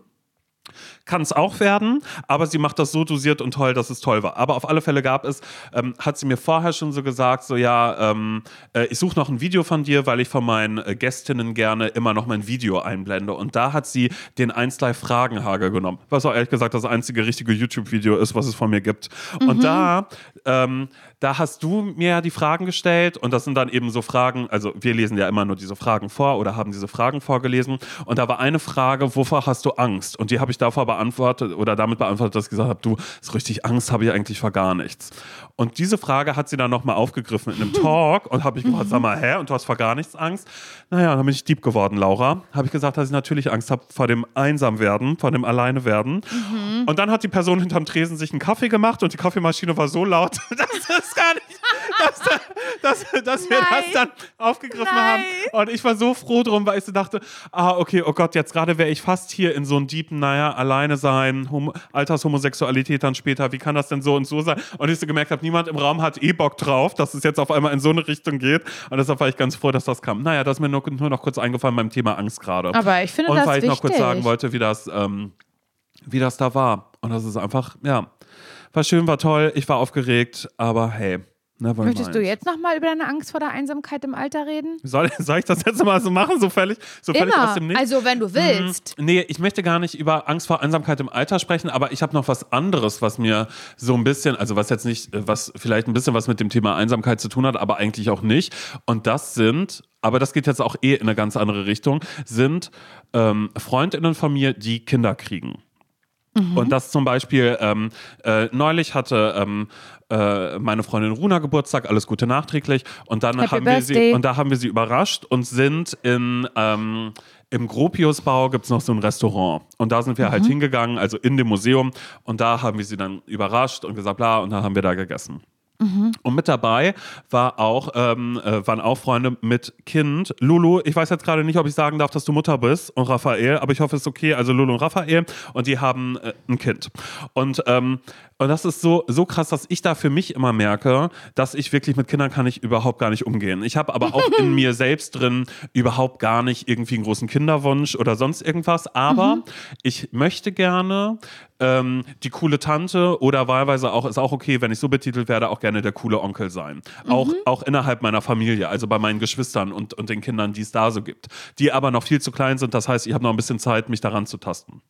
Kann es auch werden, aber sie macht das so dosiert und toll, dass es toll war. Aber auf alle Fälle gab es, ähm, hat sie mir vorher schon so gesagt, so ja, ähm, äh, ich suche noch ein Video von dir, weil ich von meinen äh, Gästinnen gerne immer noch mein Video einblende. Und da hat sie den 1 Live Fragenhagel genommen, was auch ehrlich gesagt das einzige richtige YouTube-Video ist, was es von mir gibt. Und da, ähm, da hast du mir ja die Fragen gestellt und das sind dann eben so Fragen, also wir lesen ja immer nur diese Fragen vor oder haben diese Fragen vorgelesen. Und da war eine Frage, wovor hast du Angst? Und die habe ich davor beantwortet oder damit beantwortet, dass ich gesagt habe, du, so richtig Angst habe ich eigentlich vor gar nichts. Und diese Frage hat sie dann nochmal aufgegriffen in einem [laughs] Talk und habe ich gefragt, sag mal, hä? Und du hast vor gar nichts Angst? Naja, dann bin ich Dieb geworden, Laura. Habe ich gesagt, dass ich natürlich Angst habe vor dem Einsamwerden, vor dem Alleinewerden. Und dann hat die Person hinterm Tresen sich einen Kaffee gemacht und die Kaffeemaschine war so laut, [laughs] dass das gar nicht, dass, dass, dass wir das dann aufgegriffen Nein. haben. Und ich war so froh drum, weil ich so dachte, ah, okay, oh Gott, jetzt gerade wäre ich fast hier in so einem deepen, naja, alleine sein, Hom Altershomosexualität dann später, wie kann das denn so und so sein? Und ich so gemerkt habe, niemand im Raum hat eh Bock drauf, dass es jetzt auf einmal in so eine Richtung geht. Und deshalb war ich ganz froh, dass das kam. Naja, das ist mir nur, nur noch kurz eingefallen beim Thema Angst gerade. Aber ich finde Und das weil ich noch kurz wichtig. sagen wollte, wie das, ähm, wie das da war. Und das ist einfach, ja, war schön, war toll, ich war aufgeregt, aber hey, never Möchtest mind. du jetzt nochmal über deine Angst vor der Einsamkeit im Alter reden? Soll, soll ich das jetzt mal so machen, so völlig, so völlig aus dem. Nichts? Also, wenn du willst. Nee, ich möchte gar nicht über Angst vor Einsamkeit im Alter sprechen, aber ich habe noch was anderes, was mir so ein bisschen, also was jetzt nicht, was vielleicht ein bisschen was mit dem Thema Einsamkeit zu tun hat, aber eigentlich auch nicht. Und das sind, aber das geht jetzt auch eh in eine ganz andere Richtung, sind ähm, Freundinnen von mir, die Kinder kriegen. Mhm. Und das zum Beispiel, ähm, äh, neulich hatte ähm, äh, meine Freundin Runa Geburtstag, alles Gute nachträglich. Und dann Happy haben wir sie, Birthday. und da haben wir sie überrascht und sind in ähm, im Gropiusbau gibt es noch so ein Restaurant. Und da sind wir Mhm. halt hingegangen, also in dem Museum. Und da haben wir sie dann überrascht und gesagt, bla, und dann haben wir da gegessen. Mhm. Und mit dabei war auch, ähm, äh, waren auch Freunde mit Kind. Lulu, ich weiß jetzt gerade nicht, ob ich sagen darf, dass du Mutter bist und Raphael, aber ich hoffe, es ist okay. Also Lulu und Raphael und die haben äh, ein Kind. Und, ähm, und das ist so, so krass, dass ich da für mich immer merke, dass ich wirklich mit Kindern kann ich überhaupt gar nicht umgehen. Ich habe aber auch in [laughs] mir selbst drin überhaupt gar nicht irgendwie einen großen Kinderwunsch oder sonst irgendwas. Aber ich möchte gerne ähm, die coole Tante oder wahlweise auch, ist auch okay, wenn ich so betitelt werde, auch gerne der coole Onkel sein. Auch, auch innerhalb meiner Familie, also bei meinen Geschwistern und, und den Kindern, die es da so gibt. Die aber noch viel zu klein sind. Das heißt, ich habe noch ein bisschen Zeit, mich daran zu tasten.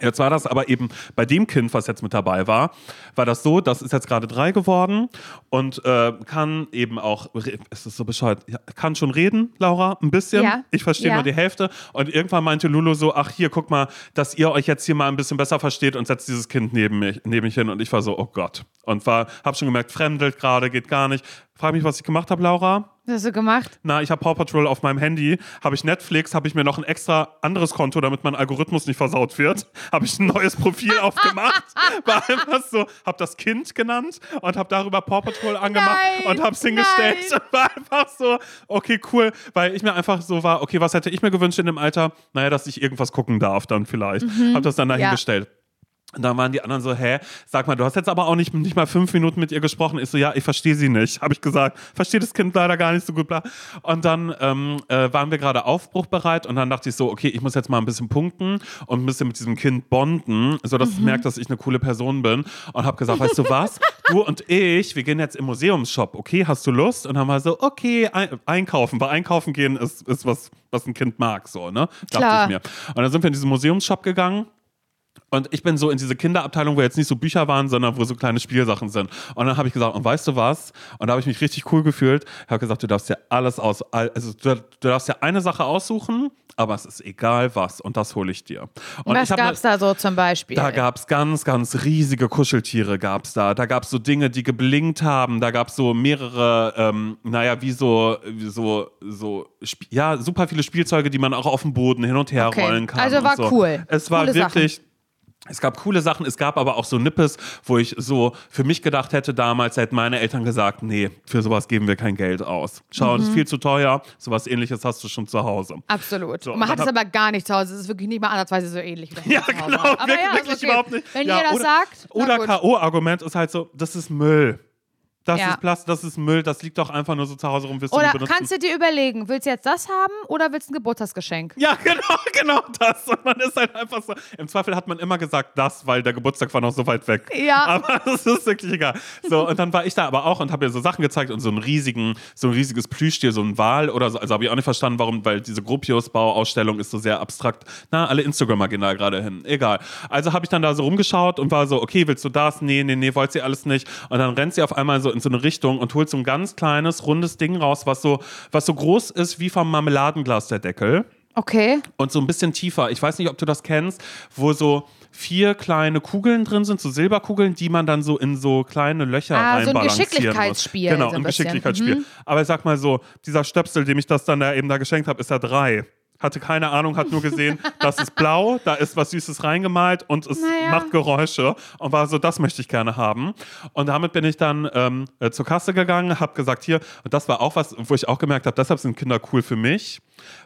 Jetzt war das aber eben bei dem Kind, was jetzt mit dabei war, war das so, das ist jetzt gerade drei geworden und äh, kann eben auch, es ist so bescheuert, kann schon reden, Laura, ein bisschen. Ja. Ich verstehe Ja. nur die Hälfte. Und irgendwann meinte Lulu so, ach hier, guck mal, dass ihr euch jetzt hier mal ein bisschen besser versteht und setzt dieses Kind neben mich, neben mich hin. Und ich war so, oh Gott. Und war, hab schon gemerkt, fremdelt gerade, geht gar nicht. Frag mich, was ich gemacht habe, Laura. Was hast du gemacht? Na, ich habe Paw Patrol auf meinem Handy, habe ich Netflix, habe ich mir noch ein extra anderes Konto, damit mein Algorithmus nicht versaut wird, [laughs] habe ich ein neues Profil aufgemacht, [laughs] war einfach so, habe das Kind genannt und habe darüber Paw Patrol angemacht Nein, und habe es hingestellt. nein. [laughs] War einfach so, okay, cool, weil ich mir einfach so war, okay, was hätte ich mir gewünscht in dem Alter? Naja, dass ich irgendwas gucken darf dann vielleicht. Habe das dann Ja. Und dann waren die anderen so, hä, sag mal, du hast jetzt aber auch nicht, nicht mal fünf Minuten mit ihr gesprochen. Ich so, ja, ich verstehe sie nicht, [laughs] habe ich gesagt. Verstehe das Kind leider gar nicht so gut. Bla. Und dann ähm, äh, waren wir gerade aufbruchbereit und dann dachte ich so, okay, ich muss jetzt mal ein bisschen punkten und ein bisschen mit diesem Kind bonden, sodass es merkt, dass ich eine coole Person bin. Und habe gesagt, weißt du was, du und ich, wir gehen jetzt im Museumsshop, okay, hast du Lust? Und dann war so, okay, ein, einkaufen. Bei einkaufen gehen ist, ist was, was ein Kind mag, so, ne? Dachte Klar. ich mir. Und dann sind wir in diesen Museumsshop gegangen. Und ich bin so in diese Kinderabteilung, wo jetzt nicht so Bücher waren, sondern wo so kleine Spielsachen sind. Und dann habe ich gesagt, und weißt du was? Und da habe ich mich richtig cool gefühlt. Ich habe gesagt, du darfst dir alles aus, also du, du darfst dir eine Sache aussuchen, aber es ist egal was. Und das hole ich dir. Und Was ich hab ne- da so zum Beispiel? da gab es ganz, ganz riesige Kuscheltiere gab's da. Da gab es so Dinge, die geblinkt haben. Da gab es so mehrere, ähm, naja, wie so, wie so, so, ja, super viele Spielzeuge, die man auch auf dem Boden hin und her Okay. rollen kann. Also war so. cool. Es war Coole wirklich. Es gab coole Sachen, es gab aber auch so Nippes, wo ich so für mich gedacht hätte damals, hätten meine Eltern gesagt, nee, für sowas geben wir kein Geld aus. Schau, Mhm. das ist viel zu teuer, sowas ähnliches hast du schon zu Hause. Absolut. So, man hat es aber gar nicht zu Hause. Es ist wirklich nicht mal ansatzweise so ähnlich. Wie Ja, genau. Aber wirklich, ja, wirklich okay. überhaupt nicht. Wenn ja, ihr das oder, sagt, Oder. K.O.-Argument ist halt so, das ist Müll. Das Ja. ist Plast, das ist Müll, das liegt doch einfach nur so zu Hause rum, wirst du Oder benutzen. kannst du dir überlegen, willst du jetzt das haben oder willst du ein Geburtstagsgeschenk? ja, [laughs] genau, genau das. Und man ist halt einfach so. Im Zweifel hat man immer gesagt, das, weil der Geburtstag war noch so weit weg. Ja. [laughs] Aber das ist wirklich egal. So, und dann war ich da aber auch und habe mir so Sachen gezeigt und so einen riesigen, so ein riesiges Plüschtier, so ein Wal oder so. Also habe ich auch nicht verstanden, warum, weil diese Gropius-Bauausstellung ist so sehr abstrakt. Na, alle Instagrammer gehen da gerade hin. Egal. Also habe ich dann da so rumgeschaut und war so, okay, willst du das? Nee, nee, nee, wollt sie alles nicht. Und dann rennt sie auf einmal so in so eine Richtung und holt so ein ganz kleines, rundes Ding raus, was so, was so groß ist wie vom Marmeladenglas der Deckel Okay. und so ein bisschen tiefer. Ich weiß nicht, ob du das kennst, wo so vier kleine Kugeln drin sind, so Silberkugeln, die man dann so in so kleine Löcher Ah, so ein reinbalancieren Geschicklichkeitsspiel, Muss. Genau, so ein ein. Geschicklichkeitsspiel. Mhm. Aber ich sag mal so, dieser Stöpsel, dem ich das dann da eben da geschenkt habe, ist ja drei. Hatte keine Ahnung, hat nur gesehen, das ist blau, da ist was Süßes reingemalt und es Naja. macht Geräusche und war so, das möchte ich gerne haben. Und damit bin ich dann ähm, äh, zur Kasse gegangen, habe gesagt, hier, und das war auch was, wo ich auch gemerkt habe, deshalb sind Kinder cool für mich,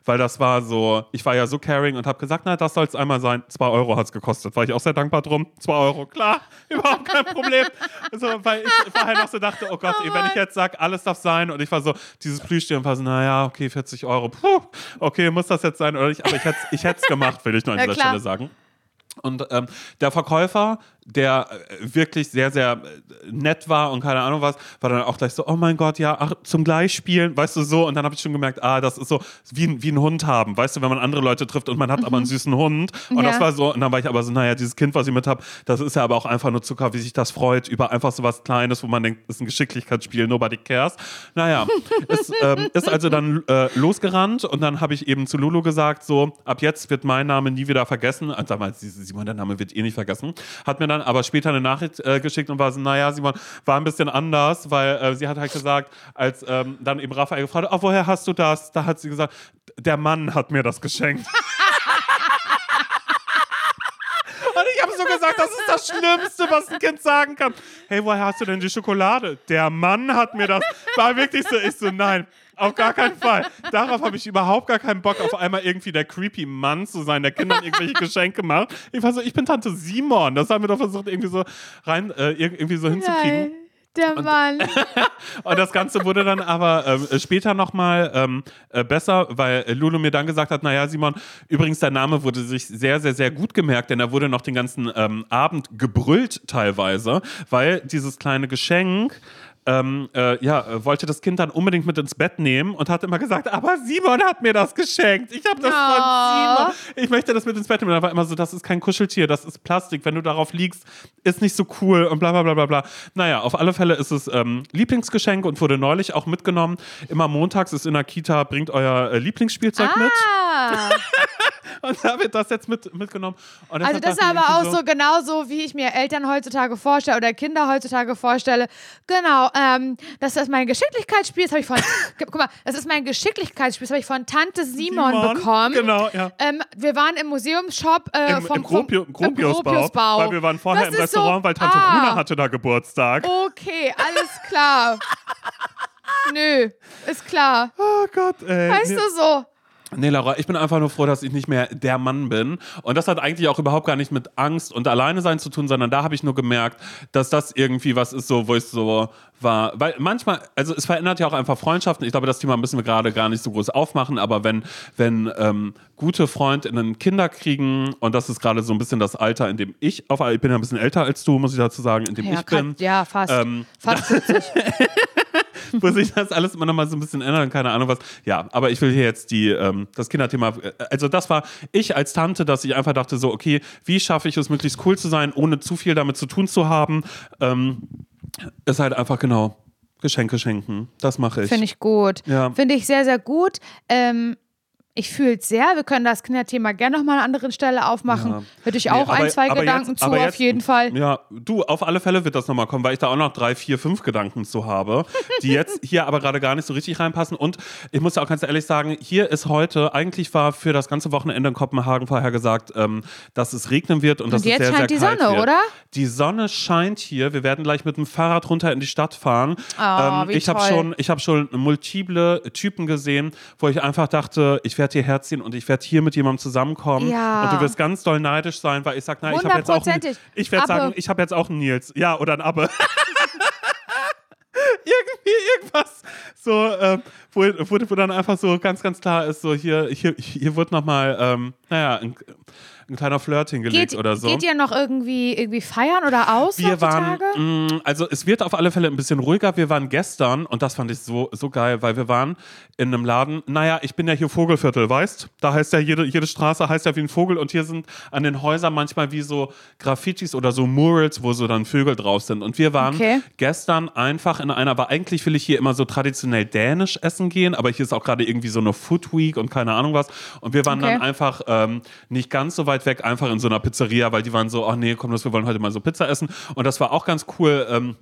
weil das war so, ich war ja so caring und habe gesagt, na, das soll es einmal sein. Zwei Euro hat es gekostet. War ich auch sehr dankbar drum. Zwei Euro, klar, [laughs] überhaupt kein Problem. So, weil ich vorher noch so dachte, oh Gott, ey, wenn ich jetzt sage, alles darf sein und ich war so, dieses Plüschtier und war so, naja, okay, 40 Euro, puh, okay, muss das jetzt sein oder nicht? Aber ich hätte ich es gemacht, will ich nur an Ja, dieser klar. Stelle sagen. Und ähm, der Verkäufer, der äh, wirklich sehr, sehr äh, nett war und keine Ahnung was, war dann auch gleich so, oh mein Gott, ja, ach, zum Gleichspielen, weißt du, so. Und dann habe ich schon gemerkt, ah, das ist so wie, ein- wie ein Hund haben, weißt du, wenn man andere Leute trifft und man hat aber einen süßen Hund. Und Ja. das war so, und dann war ich aber so, naja, dieses Kind, was ich mit habe, das ist ja aber auch einfach nur Zucker, wie sich das freut, über einfach so was Kleines, wo man denkt, ist ein Geschicklichkeitsspiel, nobody cares. Naja, ist, ähm, ist also dann äh, losgerannt und dann habe ich eben zu Lulu gesagt, so, ab jetzt wird mein Name nie wieder vergessen. Und damals, Simon, der Name wird eh nicht vergessen. Hat mir dann aber später eine Nachricht äh, geschickt und war so, naja, Simon, war ein bisschen anders, weil äh, sie hat halt gesagt, als ähm, dann eben Raphael gefragt hat, oh, woher hast du das? Da hat sie gesagt, der Mann hat mir das geschenkt. [laughs] Und ich habe so gesagt, das ist das Schlimmste, was ein Kind sagen kann. Hey, woher hast du denn die Schokolade? Der Mann hat mir das. War wirklich so, ich so, nein, auf gar keinen Fall. Darauf habe ich überhaupt gar keinen Bock, auf einmal irgendwie der creepy Mann zu sein, der Kindern irgendwelche [laughs] Geschenke macht. Ich war so, ich bin Tante Simon. Das haben wir doch versucht, irgendwie so rein, äh, irgendwie so hinzukriegen. Geil. Der Mann. [laughs] Und das Ganze wurde dann aber ähm, später nochmal ähm, äh, besser, weil Lulu mir dann gesagt hat, naja, Simon, übrigens, dein Name wurde sich sehr, sehr, sehr gut gemerkt, denn er wurde noch den ganzen ähm, Abend gebrüllt teilweise, weil dieses kleine Geschenk ähm, äh, ja, äh, wollte das Kind dann unbedingt mit ins Bett nehmen und hat immer gesagt, aber Simon hat mir das geschenkt. Ich habe das Oh. von Simon. Ich möchte das mit ins Bett nehmen. Dann war immer so, das ist kein Kuscheltier, das ist Plastik. Wenn du darauf liegst, ist nicht so cool und bla bla bla bla bla. Naja, auf alle Fälle ist es ähm, Lieblingsgeschenk und wurde neulich auch mitgenommen. Immer montags ist in der Kita, bringt euer äh, Lieblingsspielzeug mit. [laughs] Und da wird das jetzt mit, mitgenommen. Also das ist dachte ich aber auch irgendwie so genauso, wie ich mir Eltern heutzutage vorstelle oder Kinder heutzutage vorstelle. Genau, ähm, das ist mein Geschicklichkeitsspiel, das habe ich von, [laughs] guck mal, das ist mein Geschicklichkeitsspiel, das habe ich von Tante Simon, Simon, bekommen. genau, ja. Ähm, wir waren im Museumsshop äh, Im, vom, im, Gropio, vom, Gropiusbau, Gropiusbau. weil wir waren vorher Das im ist so- Restaurant, weil Tante ah, Runa hatte da Geburtstag. Okay, alles klar. [laughs] Nö, ist klar. Oh Gott, ey. Weißt nee. du so? Nee, Laura, ich bin einfach nur froh, dass ich nicht mehr der Mann bin. Und das hat eigentlich auch überhaupt gar nicht mit Angst und alleine sein zu tun, sondern da habe ich nur gemerkt, dass das irgendwie was ist, so, wo ich so war. Weil manchmal, also es verändert ja auch einfach Freundschaften. Ich glaube, das Thema müssen wir gerade gar nicht so groß aufmachen, aber wenn, wenn ähm, gute Freundinnen Kinder kriegen, und das ist gerade so ein bisschen das Alter, in dem ich, auf, ich bin ja ein bisschen älter als du, muss ich dazu sagen, in dem Ja, ich bin. grad- ja fast. Ähm, fast [laughs] 70. [laughs] wo sich das alles immer noch mal so ein bisschen ändert, keine Ahnung was. Ja, aber ich will hier jetzt die, ähm, das Kinderthema, äh, also das war ich als Tante, dass ich einfach dachte so, okay, wie schaffe ich es, möglichst cool zu sein, ohne zu viel damit zu tun zu haben, ähm, ist halt einfach genau Geschenke schenken. Das mache ich. Finde ich gut. Ja. Finde ich sehr, sehr gut. Ähm, ich fühle es sehr. Wir können das Kinderthema gerne nochmal an einer anderen Stelle aufmachen. Ja. Hätte ich Nee, auch ein, aber- zwei aber Gedanken jetzt- zu, aber auf jetzt- jeden Fall. Ja, du, auf alle Fälle wird das nochmal kommen, weil ich da auch noch drei, vier, fünf Gedanken zu habe, die jetzt [laughs] hier aber gerade gar nicht so richtig reinpassen. Und ich muss ja auch ganz ehrlich sagen, hier ist heute, eigentlich war für das ganze Wochenende in Kopenhagen vorher gesagt, ähm, dass es regnen wird und, dass jetzt es sehr, scheint sehr die kalt Sonne, wird. oder? Die Sonne scheint hier. Wir werden gleich mit dem Fahrrad runter in die Stadt fahren. Oh, wie ich habe schon, ich habe schon multiple Typen gesehen, wo ich einfach dachte, ich werde hierher ziehen und ich werde hier mit jemandem zusammenkommen. Ja. Und du wirst ganz doll neidisch sein, weil ich sage, na, ich habe jetzt auch, einen, ich werde sagen, ich habe jetzt auch einen Nils. Ja, oder einen Abbe. [laughs] Irgendwie irgendwas so, ähm, wo, wo, wo dann einfach so ganz, ganz klar ist, so hier, hier, hier wird nochmal, ähm, naja, ein, ein kleiner Flirt hingelegt Geht, oder so. geht ihr noch irgendwie, irgendwie feiern oder aus Wir waren, mh, also es wird auf alle Fälle ein bisschen ruhiger. Wir waren gestern, und das fand ich so, so geil, weil wir waren in einem Laden, naja, ich bin ja hier Vogelviertel, weißt? Da heißt ja jede, jede Straße heißt ja wie ein Vogel und hier sind an den Häusern manchmal wie so Graffitis oder so Murals, wo so dann Vögel drauf sind. Und wir waren Okay. gestern einfach in einer, aber eigentlich will ich hier immer so traditionell dänisch essen gehen, aber hier ist auch gerade irgendwie so eine Food Week und keine Ahnung was. Und wir waren Okay. dann einfach ähm, nicht ganz so weit weg, einfach in so einer Pizzeria, weil die waren so, ach nee, komm, wir wollen heute mal so Pizza essen. Und das war auch ganz cool. Ähm,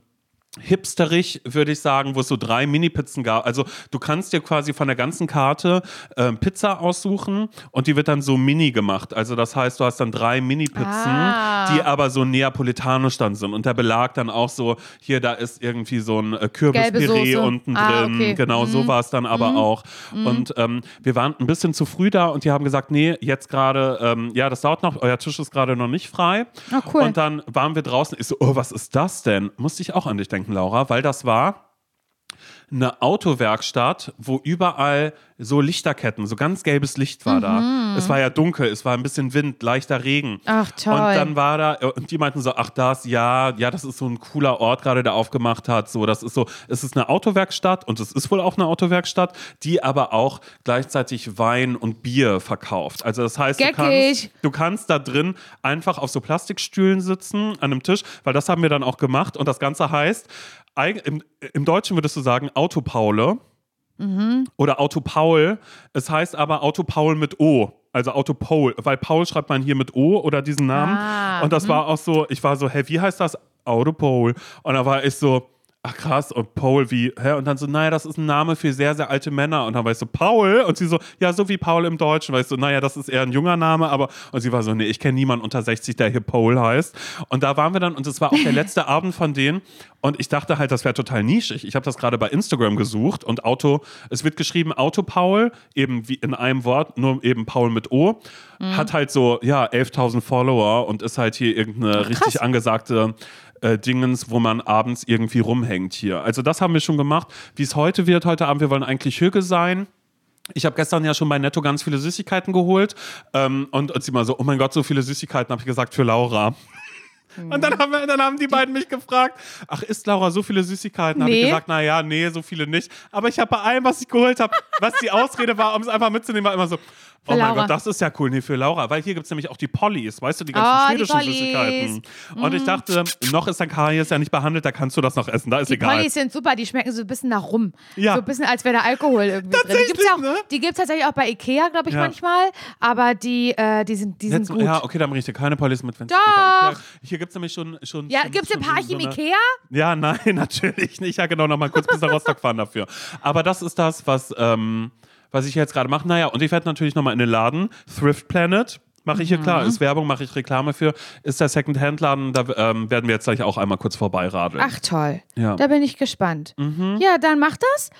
hipsterig, würde ich sagen, wo es so drei Mini-Pizzen gab. Also du kannst dir quasi von der ganzen Karte ähm, Pizza aussuchen und die wird dann so mini gemacht. Also das heißt, du hast dann drei Mini-Pizzen, Ah. die aber so neapolitanisch dann sind. Und der Belag dann auch so, hier, da ist irgendwie so ein äh, Kürbispüree unten Ah, drin. okay. Genau, so war es dann aber auch. Und ähm, wir waren ein bisschen zu früh da und die haben gesagt, nee, jetzt gerade, ähm, ja, das dauert noch, euer Tisch ist gerade noch nicht frei. Ah, cool. Und dann waren wir draußen. Ich so, oh, was ist das denn? Musste ich auch an dich denken, Laura, weil das war eine Autowerkstatt, wo überall so Lichterketten, so ganz gelbes Licht war da. Es war ja dunkel, es war ein bisschen Wind, leichter Regen. Mhm. Ach, toll. Und dann war da, und die meinten so, ach das, ja, ja, das ist so ein cooler Ort gerade, der aufgemacht hat. So, das ist so, es ist eine Autowerkstatt und es ist wohl auch eine Autowerkstatt, die aber auch gleichzeitig Wein und Bier verkauft. Also das heißt, du kannst, du kannst da drin einfach auf so Plastikstühlen sitzen an einem Tisch, weil das haben wir dann auch gemacht und das Ganze heißt, im, im Deutschen würdest du sagen Autopaule oder Autopaul. Es heißt aber Autopaul mit O. Also Autopaul, weil Paul schreibt man hier mit O oder diesen Namen. Ah, und das war auch so, ich war so, hä, wie heißt das? Autopaul. Und da war ich so, ach krass, und Paul wie, hä? Und dann so, naja, das ist ein Name für sehr, sehr alte Männer. Und dann war ich so, Paul? Und sie so, ja, so wie Paul im Deutschen. Weil ich so, naja, das ist eher ein junger Name, aber, und sie war so, nee, ich kenne niemanden unter 60, der hier Paul heißt. Und da waren wir dann, und es war auch der [laughs] letzte Abend von denen. Und ich dachte halt, das wäre total nischig. Ich habe das gerade bei Instagram gesucht und Auto, es wird geschrieben Auto Paul, eben wie in einem Wort, nur eben Paul mit O. Hat halt so, ja, 11.000 Follower und ist halt hier irgendeine richtig angesagte äh, Dingens, wo man abends irgendwie rumhängt hier. Also das haben wir schon gemacht. Wie es heute wird, heute Abend, wir wollen eigentlich Hüge sein. Ich habe gestern ja schon bei Netto ganz viele Süßigkeiten geholt ähm, und, und sie mal so, oh mein Gott, so viele Süßigkeiten, habe ich gesagt, für Laura. Und dann haben, wir, dann haben die beiden mich gefragt, ach, isst Laura so viele Süßigkeiten? Habe ich Nee. gesagt, naja, nee, so viele nicht. Aber ich habe bei allem, was ich geholt habe, was die Ausrede war, um es einfach mitzunehmen, war immer so, Oh mein Laura. Gott, das ist ja cool. Nee, für Laura. Weil hier gibt es nämlich auch die Pollys, weißt du, die ganzen Oh, die schwedischen Pollys. Süßigkeiten. Und ich dachte, noch ist dein Karies ja nicht behandelt, da kannst du das noch essen. Da ist Die egal. Pollys sind super, die schmecken so ein bisschen nach rum. Ja. So ein bisschen, als wäre da Alkohol irgendwie drin. Die gibt's ja auch, ne? die gibt's tatsächlich auch bei Ikea, glaube ich, Ja. manchmal. Aber die, äh, die sind, die sind Jetzt, gut. ja, okay, dann bringe ich dir keine Pollys mit, wenn es Doch. Hier gibt es nämlich schon. schon Ja, gibt's schon im Parchim so eine- Ikea? Ja, nein, [laughs] natürlich nicht. Ja, genau, nochmal kurz bis nach Rostock fahren dafür. Aber das ist das, was, ähm, was ich jetzt gerade mache. Naja, und ich werde natürlich nochmal in den Laden, Thrift Planet. Mache ich hier klar, Mhm. ist Werbung, mache ich Reklame für. Ist der Second-Hand-Laden, da ähm, werden wir jetzt gleich auch einmal kurz vorbeiradeln. Ach toll. Ja. Mhm. Da bin ich gespannt. Ja, dann mach das.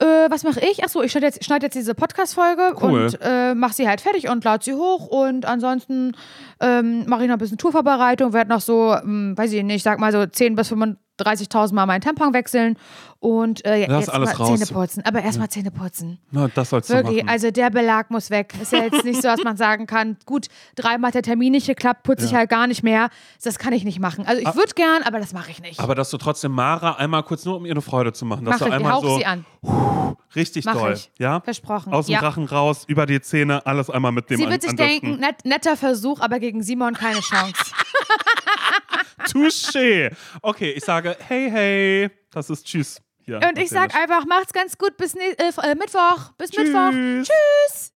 Äh, was mache ich? Achso, ich schneide jetzt, schneid jetzt diese Podcast-Folge Cool. und äh, mache sie halt fertig und lade sie hoch. Und ansonsten ähm, mache ich noch ein bisschen Tourvorbereitung, werde noch so, hm, weiß ich nicht, ich sag mal so 10.000 bis 35.000 Mal meinen Tampon wechseln und äh, jetzt alles mal raus. Zähne putzen. Aber erstmal Zähne putzen. Na, das sollst du Wirklich, machen. also der Belag muss weg. Ist ja jetzt nicht so, dass man sagen kann, gut, dreimal hat der Termin nicht geklappt, putze ich halt gar nicht mehr. Das kann ich nicht machen. Also ich würde gern, aber das mache ich nicht. Aber dass du trotzdem Mara einmal kurz nur um ihr eine Freude zu machen, dass Mach du ich, einmal so sie an. richtig Mach doll, ich. ja? Versprochen. Aus dem Ja. Rachen raus, über die Zähne, alles einmal mit dem Sie an, wird sich denken, net, netter Versuch, aber gegen Simon keine Chance. [laughs] Touché. Okay, ich sage hey, hey. Das ist Tschüss. Hier, Und ich sag auf Dänisch. einfach, macht's ganz gut bis ne äh, Mittwoch. Bis Tschüss. Mittwoch. Tschüss.